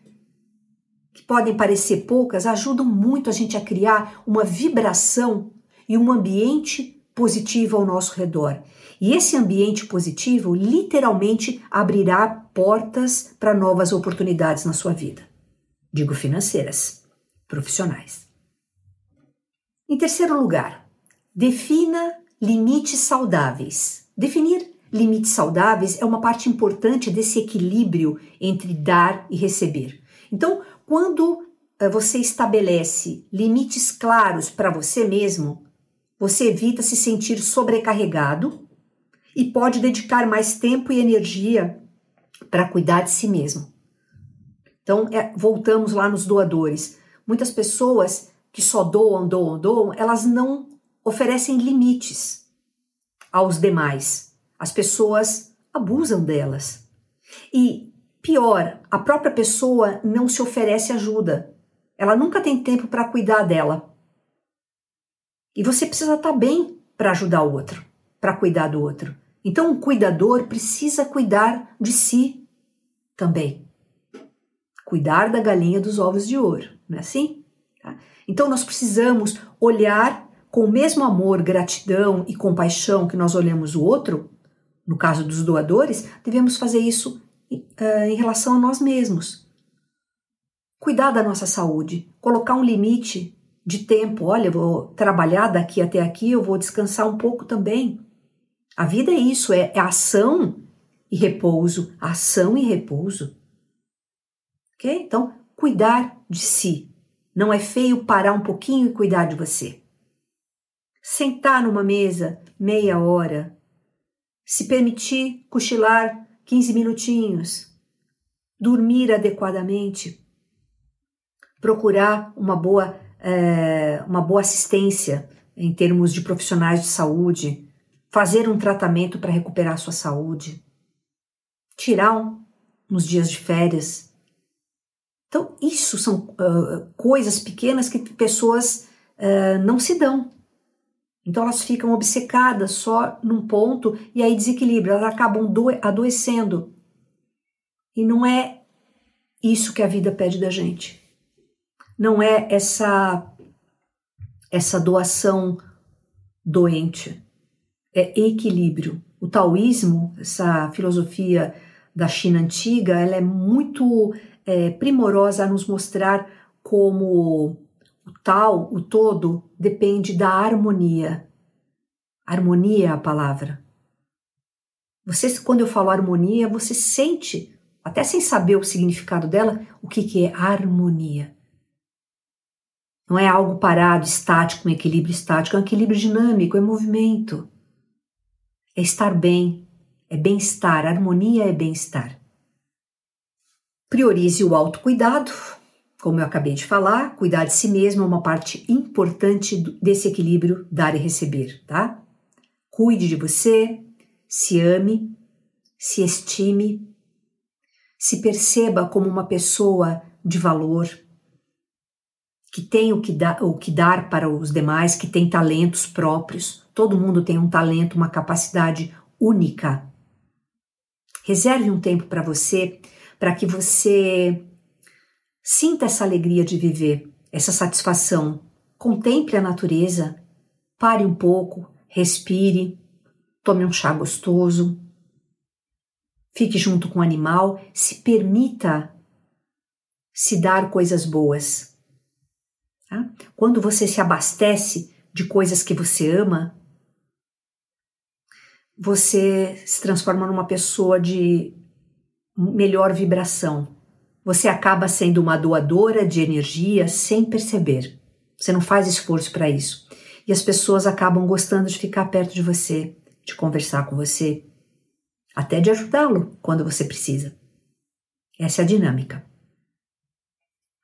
que podem parecer poucas ajudam muito a gente a criar uma vibração e um ambiente positivo ao nosso redor. E esse ambiente positivo literalmente abrirá portas para novas oportunidades na sua vida. Digo financeiras, profissionais. Em terceiro lugar, defina limites saudáveis. Definir limites saudáveis é uma parte importante desse equilíbrio entre dar e receber. Então, quando eh, você estabelece limites claros para você mesmo, você evita se sentir sobrecarregado e pode dedicar mais tempo e energia para cuidar de si mesmo. Então, é, voltamos lá nos doadores. Muitas pessoas que só doam, doam, doam, elas não oferecem limites aos demais. As pessoas abusam delas. E pior, a própria pessoa não se oferece ajuda. Ela nunca tem tempo para cuidar dela. E você precisa estar tá bem para ajudar o outro, para cuidar do outro. Então, o cuidador precisa cuidar de si também. Cuidar da galinha dos ovos de ouro, não é assim? Tá? Então, nós precisamos olhar com o mesmo amor, gratidão e compaixão que nós olhamos o outro, no caso dos doadores, devemos fazer isso uh, em relação a nós mesmos. Cuidar da nossa saúde, colocar um limite de tempo. Olha, eu vou trabalhar daqui até aqui, eu vou descansar um pouco também. A vida é isso, é, é ação e repouso, ação e repouso. Ok? Então, cuidar de si. Não é feio parar um pouquinho e cuidar de você sentar numa mesa meia hora, se permitir cochilar 15 minutinhos, dormir adequadamente, procurar uma boa, é, uma boa assistência em termos de profissionais de saúde, fazer um tratamento para recuperar sua saúde, tirar um, uns dias de férias. Então, isso são uh, coisas pequenas que pessoas uh, não se dão. Então elas ficam obcecadas só num ponto e aí desequilibram, elas acabam adoecendo. E não é isso que a vida pede da gente. Não é essa essa doação doente. É equilíbrio. O taoísmo, essa filosofia da China antiga, ela é muito é, primorosa a nos mostrar como o tal, o todo, depende da harmonia. Harmonia é a palavra. Você, quando eu falo harmonia, você sente, até sem saber o significado dela, o que, que é harmonia. Não é algo parado, estático, um equilíbrio estático, é um equilíbrio dinâmico, é movimento. É estar bem, é bem-estar, harmonia é bem-estar. Priorize o autocuidado, como eu acabei de falar, cuidar de si mesmo é uma parte importante desse equilíbrio dar e receber, tá? Cuide de você, se ame, se estime, se perceba como uma pessoa de valor, que tem o que, dar, o que dar para os demais, que tem talentos próprios. Todo mundo tem um talento, uma capacidade única. Reserve um tempo para você, para que você Sinta essa alegria de viver, essa satisfação. Contemple a natureza. pare um pouco, respire, tome um chá gostoso, fique junto com o animal, se permita se dar coisas boas. Tá? Quando você se abastece de coisas que você ama, você se transforma numa pessoa de melhor vibração. Você acaba sendo uma doadora de energia sem perceber. Você não faz esforço para isso. E as pessoas acabam gostando de ficar perto de você, de conversar com você, até de ajudá-lo quando você precisa. Essa é a dinâmica.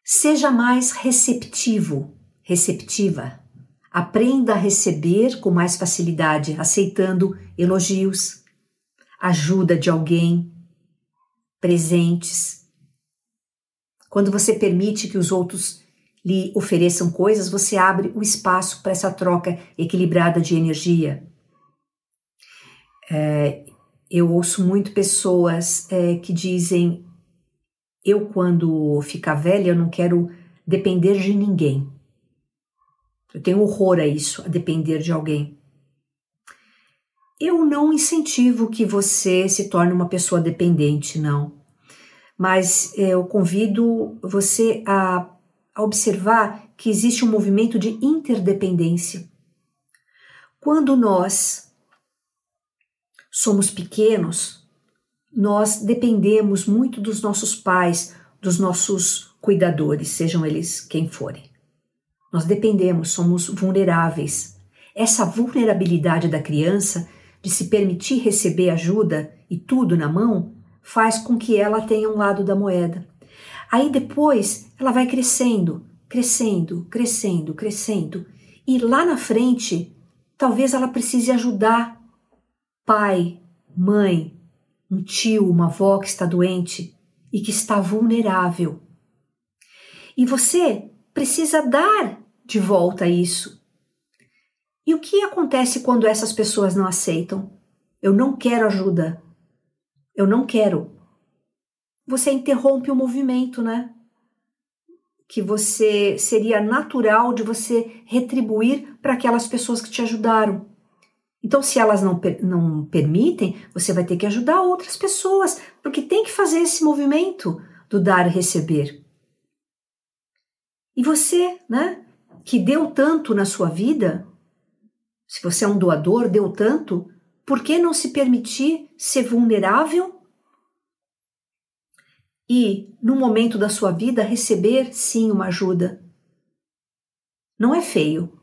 Seja mais receptivo, receptiva. Aprenda a receber com mais facilidade, aceitando elogios, ajuda de alguém, presentes. Quando você permite que os outros lhe ofereçam coisas, você abre o espaço para essa troca equilibrada de energia. É, eu ouço muito pessoas é, que dizem: eu, quando ficar velha, eu não quero depender de ninguém. Eu tenho horror a isso, a depender de alguém. Eu não incentivo que você se torne uma pessoa dependente, não. Mas é, eu convido você a, a observar que existe um movimento de interdependência. Quando nós somos pequenos, nós dependemos muito dos nossos pais, dos nossos cuidadores, sejam eles quem forem. Nós dependemos, somos vulneráveis. Essa vulnerabilidade da criança de se permitir receber ajuda e tudo na mão faz com que ela tenha um lado da moeda. Aí depois ela vai crescendo, crescendo, crescendo, crescendo. E lá na frente, talvez ela precise ajudar pai, mãe, um tio, uma avó que está doente e que está vulnerável. E você precisa dar de volta isso. E o que acontece quando essas pessoas não aceitam? Eu não quero ajuda. Eu não quero. Você interrompe o movimento, né? Que você seria natural de você retribuir para aquelas pessoas que te ajudaram. Então, se elas não, não permitem, você vai ter que ajudar outras pessoas, porque tem que fazer esse movimento do dar e receber. E você, né, que deu tanto na sua vida, se você é um doador, deu tanto, por que não se permitir ser vulnerável e, no momento da sua vida, receber sim uma ajuda? Não é feio.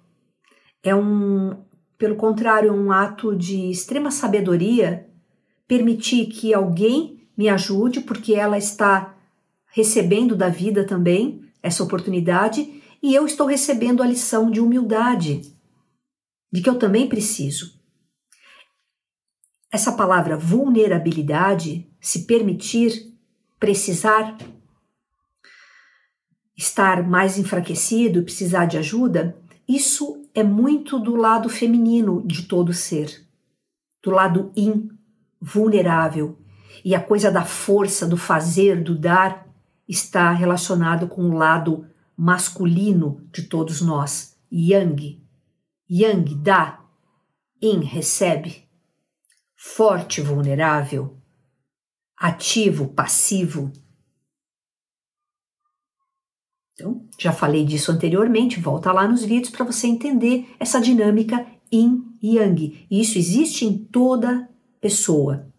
É um, pelo contrário, um ato de extrema sabedoria permitir que alguém me ajude, porque ela está recebendo da vida também essa oportunidade e eu estou recebendo a lição de humildade de que eu também preciso. Essa palavra vulnerabilidade, se permitir, precisar, estar mais enfraquecido precisar de ajuda, isso é muito do lado feminino de todo ser, do lado in, vulnerável. E a coisa da força, do fazer, do dar, está relacionado com o lado masculino de todos nós, yang, Yang dá, Yin recebe. Forte, vulnerável. Ativo, passivo. Então, já falei disso anteriormente, volta lá nos vídeos para você entender essa dinâmica Yin e Yang. E isso existe em toda pessoa,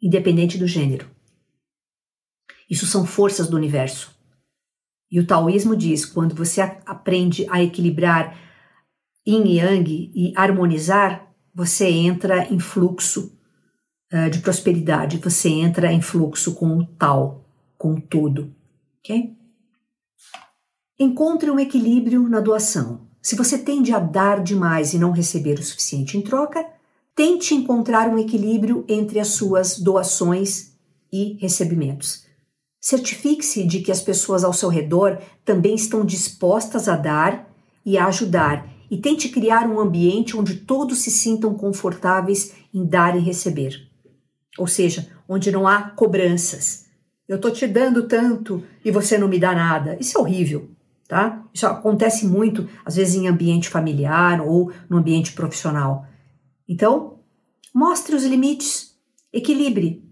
independente do gênero. Isso são forças do universo. E o taoísmo diz: quando você aprende a equilibrar yin e yang e harmonizar, você entra em fluxo uh, de prosperidade, você entra em fluxo com o tal, com tudo, ok? Encontre um equilíbrio na doação. Se você tende a dar demais e não receber o suficiente em troca, tente encontrar um equilíbrio entre as suas doações e recebimentos. Certifique-se de que as pessoas ao seu redor também estão dispostas a dar e a ajudar e tente criar um ambiente onde todos se sintam confortáveis em dar e receber. Ou seja, onde não há cobranças. Eu estou te dando tanto e você não me dá nada. Isso é horrível. tá? Isso acontece muito, às vezes, em ambiente familiar ou no ambiente profissional. Então, mostre os limites, equilibre.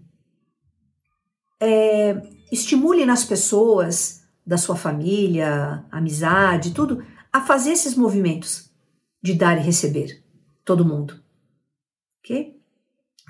É, estimule nas pessoas da sua família, amizade, tudo, a fazer esses movimentos de dar e receber. Todo mundo. Ok?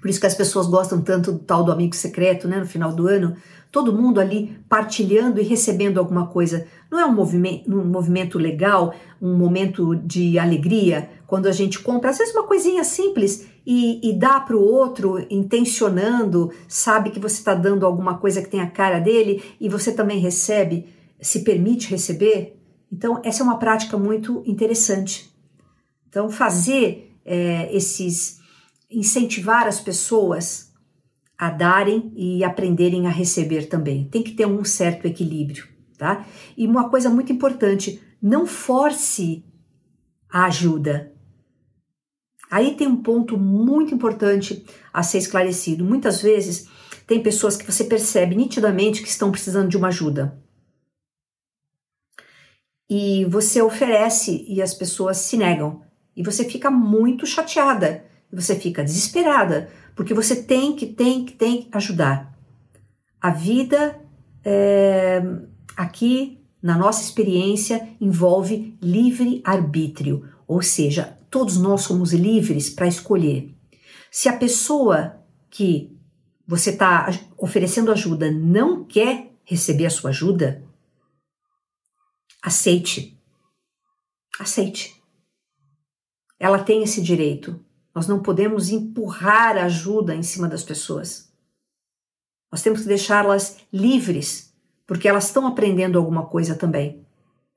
Por isso que as pessoas gostam tanto do tal do amigo secreto, né? No final do ano, todo mundo ali partilhando e recebendo alguma coisa. Não é um movimento, um movimento legal, um momento de alegria, quando a gente compra, às vezes, uma coisinha simples e, e dá para o outro, intencionando, sabe que você está dando alguma coisa que tem a cara dele e você também recebe, se permite receber. Então, essa é uma prática muito interessante. Então, fazer é, esses incentivar as pessoas a darem e aprenderem a receber também. Tem que ter um certo equilíbrio, tá? E uma coisa muito importante, não force a ajuda. Aí tem um ponto muito importante a ser esclarecido. Muitas vezes tem pessoas que você percebe nitidamente que estão precisando de uma ajuda. E você oferece e as pessoas se negam. E você fica muito chateada você fica desesperada, porque você tem que, tem que, tem que ajudar. A vida é, aqui, na nossa experiência, envolve livre arbítrio, ou seja, todos nós somos livres para escolher. Se a pessoa que você está oferecendo ajuda não quer receber a sua ajuda, aceite. Aceite. Ela tem esse direito. Nós não podemos empurrar ajuda em cima das pessoas. Nós temos que deixá-las livres, porque elas estão aprendendo alguma coisa também.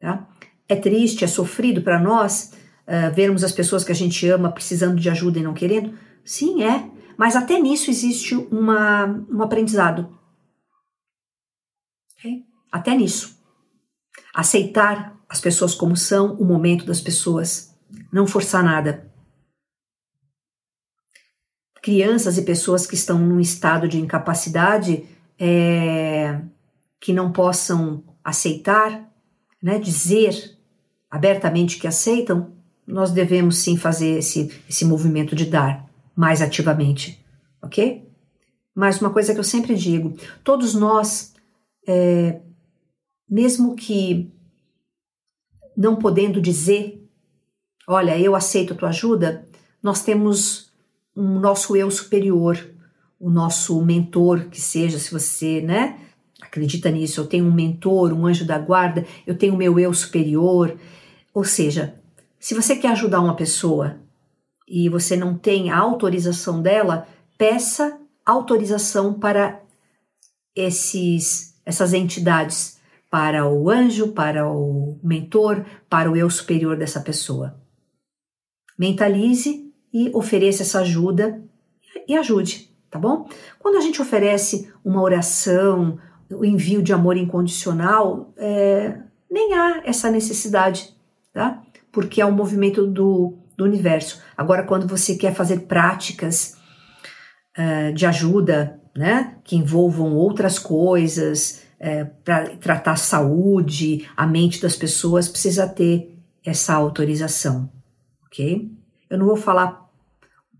Tá? É triste, é sofrido para nós uh, vermos as pessoas que a gente ama precisando de ajuda e não querendo? Sim, é. Mas até nisso existe uma, um aprendizado. Okay? Até nisso. Aceitar as pessoas como são, o momento das pessoas. Não forçar nada crianças e pessoas que estão num estado de incapacidade é, que não possam aceitar, né, dizer abertamente que aceitam, nós devemos sim fazer esse, esse movimento de dar mais ativamente, ok? Mas uma coisa que eu sempre digo: todos nós, é, mesmo que não podendo dizer, olha, eu aceito a tua ajuda, nós temos um nosso eu superior, o nosso mentor, que seja, se você, né, acredita nisso, eu tenho um mentor, um anjo da guarda, eu tenho o meu eu superior. Ou seja, se você quer ajudar uma pessoa e você não tem a autorização dela, peça autorização para esses essas entidades, para o anjo, para o mentor, para o eu superior dessa pessoa. Mentalize e ofereça essa ajuda e ajude, tá bom? Quando a gente oferece uma oração, o envio de amor incondicional, é, nem há essa necessidade, tá? Porque é um movimento do, do universo. Agora, quando você quer fazer práticas uh, de ajuda, né, que envolvam outras coisas, é, para tratar a saúde, a mente das pessoas, precisa ter essa autorização, ok? Eu não vou falar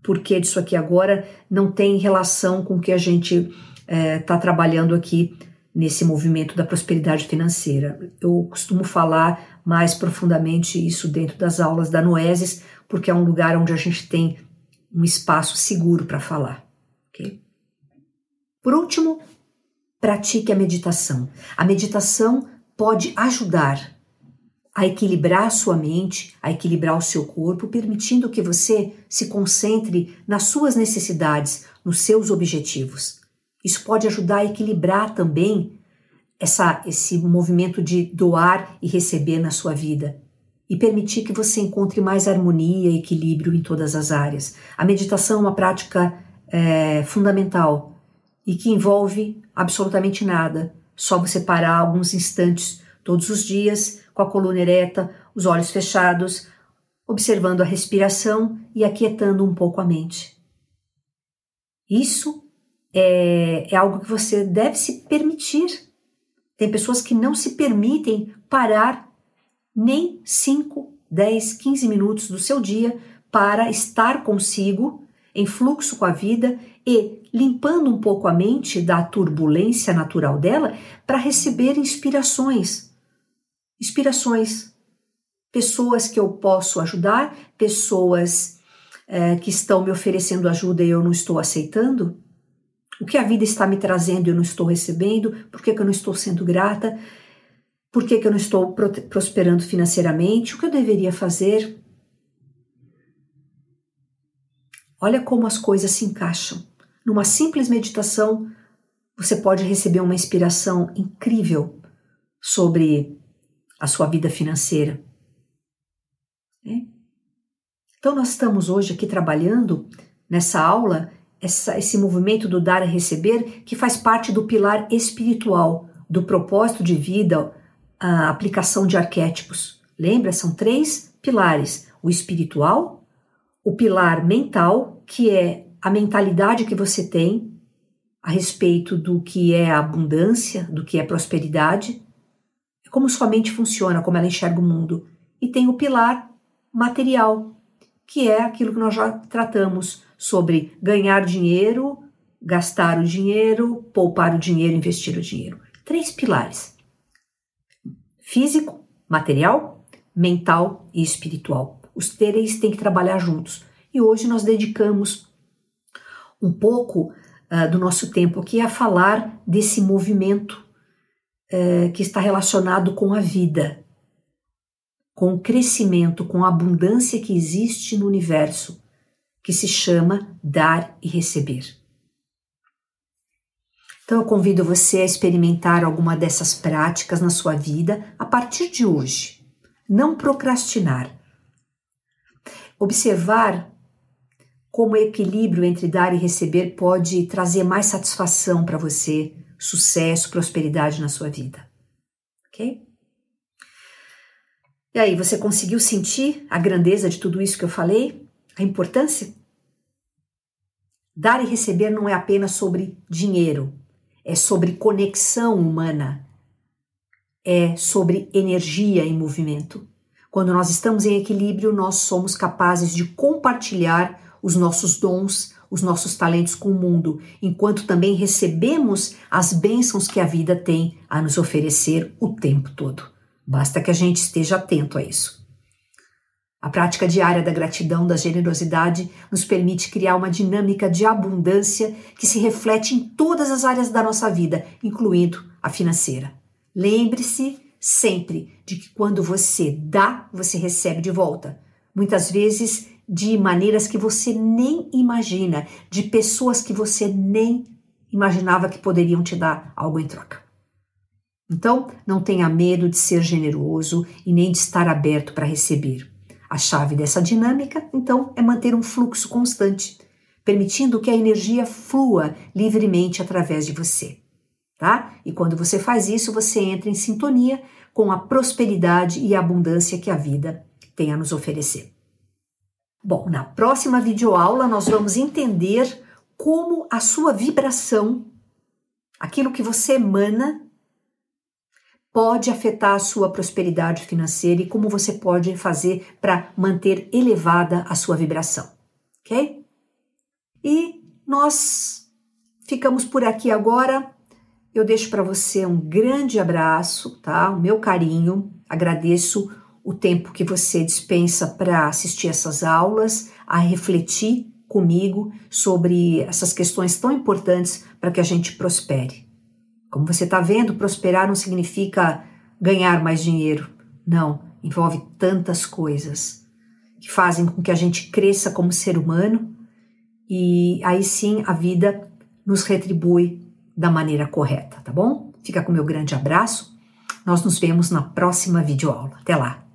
porquê disso aqui agora, não tem relação com o que a gente está é, tá trabalhando aqui nesse movimento da prosperidade financeira. Eu costumo falar mais profundamente isso dentro das aulas da Noesis, porque é um lugar onde a gente tem um espaço seguro para falar. Okay? Por último, pratique a meditação. A meditação pode ajudar a equilibrar a sua mente, a equilibrar o seu corpo, permitindo que você se concentre nas suas necessidades, nos seus objetivos. Isso pode ajudar a equilibrar também essa, esse movimento de doar e receber na sua vida e permitir que você encontre mais harmonia e equilíbrio em todas as áreas. A meditação é uma prática é, fundamental e que envolve absolutamente nada, só você parar alguns instantes todos os dias com a coluna ereta, os olhos fechados, observando a respiração e aquietando um pouco a mente. Isso é, é algo que você deve se permitir. Tem pessoas que não se permitem parar nem 5, 10, 15 minutos do seu dia para estar consigo em fluxo com a vida e limpando um pouco a mente da turbulência natural dela para receber inspirações. Inspirações. Pessoas que eu posso ajudar, pessoas é, que estão me oferecendo ajuda e eu não estou aceitando. O que a vida está me trazendo e eu não estou recebendo? Por que, que eu não estou sendo grata? Por que, que eu não estou prosperando financeiramente? O que eu deveria fazer? Olha como as coisas se encaixam. Numa simples meditação, você pode receber uma inspiração incrível sobre a sua vida financeira. É? Então, nós estamos hoje aqui trabalhando nessa aula essa, esse movimento do dar e receber que faz parte do pilar espiritual, do propósito de vida, a aplicação de arquétipos. Lembra? São três pilares: o espiritual, o pilar mental, que é a mentalidade que você tem a respeito do que é abundância, do que é prosperidade, como sua mente funciona, como ela enxerga o mundo. E tem o pilar material, que é aquilo que nós já tratamos sobre ganhar dinheiro, gastar o dinheiro, poupar o dinheiro, investir o dinheiro. Três pilares: físico, material, mental e espiritual. Os três têm que trabalhar juntos. E hoje nós dedicamos um pouco uh, do nosso tempo aqui a falar desse movimento uh, que está relacionado com a vida, com o crescimento, com a abundância que existe no universo, que se chama dar e receber. Então eu convido você a experimentar alguma dessas práticas na sua vida a partir de hoje. Não procrastinar. Observar como o equilíbrio entre dar e receber pode trazer mais satisfação para você, sucesso, prosperidade na sua vida. Ok? E aí, você conseguiu sentir a grandeza de tudo isso que eu falei? A importância? Dar e receber não é apenas sobre dinheiro, é sobre conexão humana, é sobre energia em movimento. Quando nós estamos em equilíbrio, nós somos capazes de compartilhar os nossos dons, os nossos talentos com o mundo, enquanto também recebemos as bênçãos que a vida tem a nos oferecer o tempo todo. Basta que a gente esteja atento a isso. A prática diária da gratidão, da generosidade, nos permite criar uma dinâmica de abundância que se reflete em todas as áreas da nossa vida, incluindo a financeira. Lembre-se sempre de que quando você dá, você recebe de volta. Muitas vezes de maneiras que você nem imagina, de pessoas que você nem imaginava que poderiam te dar algo em troca. Então, não tenha medo de ser generoso e nem de estar aberto para receber. A chave dessa dinâmica, então, é manter um fluxo constante, permitindo que a energia flua livremente através de você, tá? E quando você faz isso, você entra em sintonia com a prosperidade e a abundância que a vida tem a nos oferecer. Bom, na próxima videoaula nós vamos entender como a sua vibração, aquilo que você emana, pode afetar a sua prosperidade financeira e como você pode fazer para manter elevada a sua vibração, ok? E nós ficamos por aqui agora. Eu deixo para você um grande abraço, tá? O meu carinho. Agradeço o tempo que você dispensa para assistir essas aulas, a refletir comigo sobre essas questões tão importantes para que a gente prospere. Como você está vendo, prosperar não significa ganhar mais dinheiro. Não, envolve tantas coisas que fazem com que a gente cresça como ser humano e aí sim a vida nos retribui da maneira correta, tá bom? Fica com meu grande abraço. Nós nos vemos na próxima videoaula. Até lá!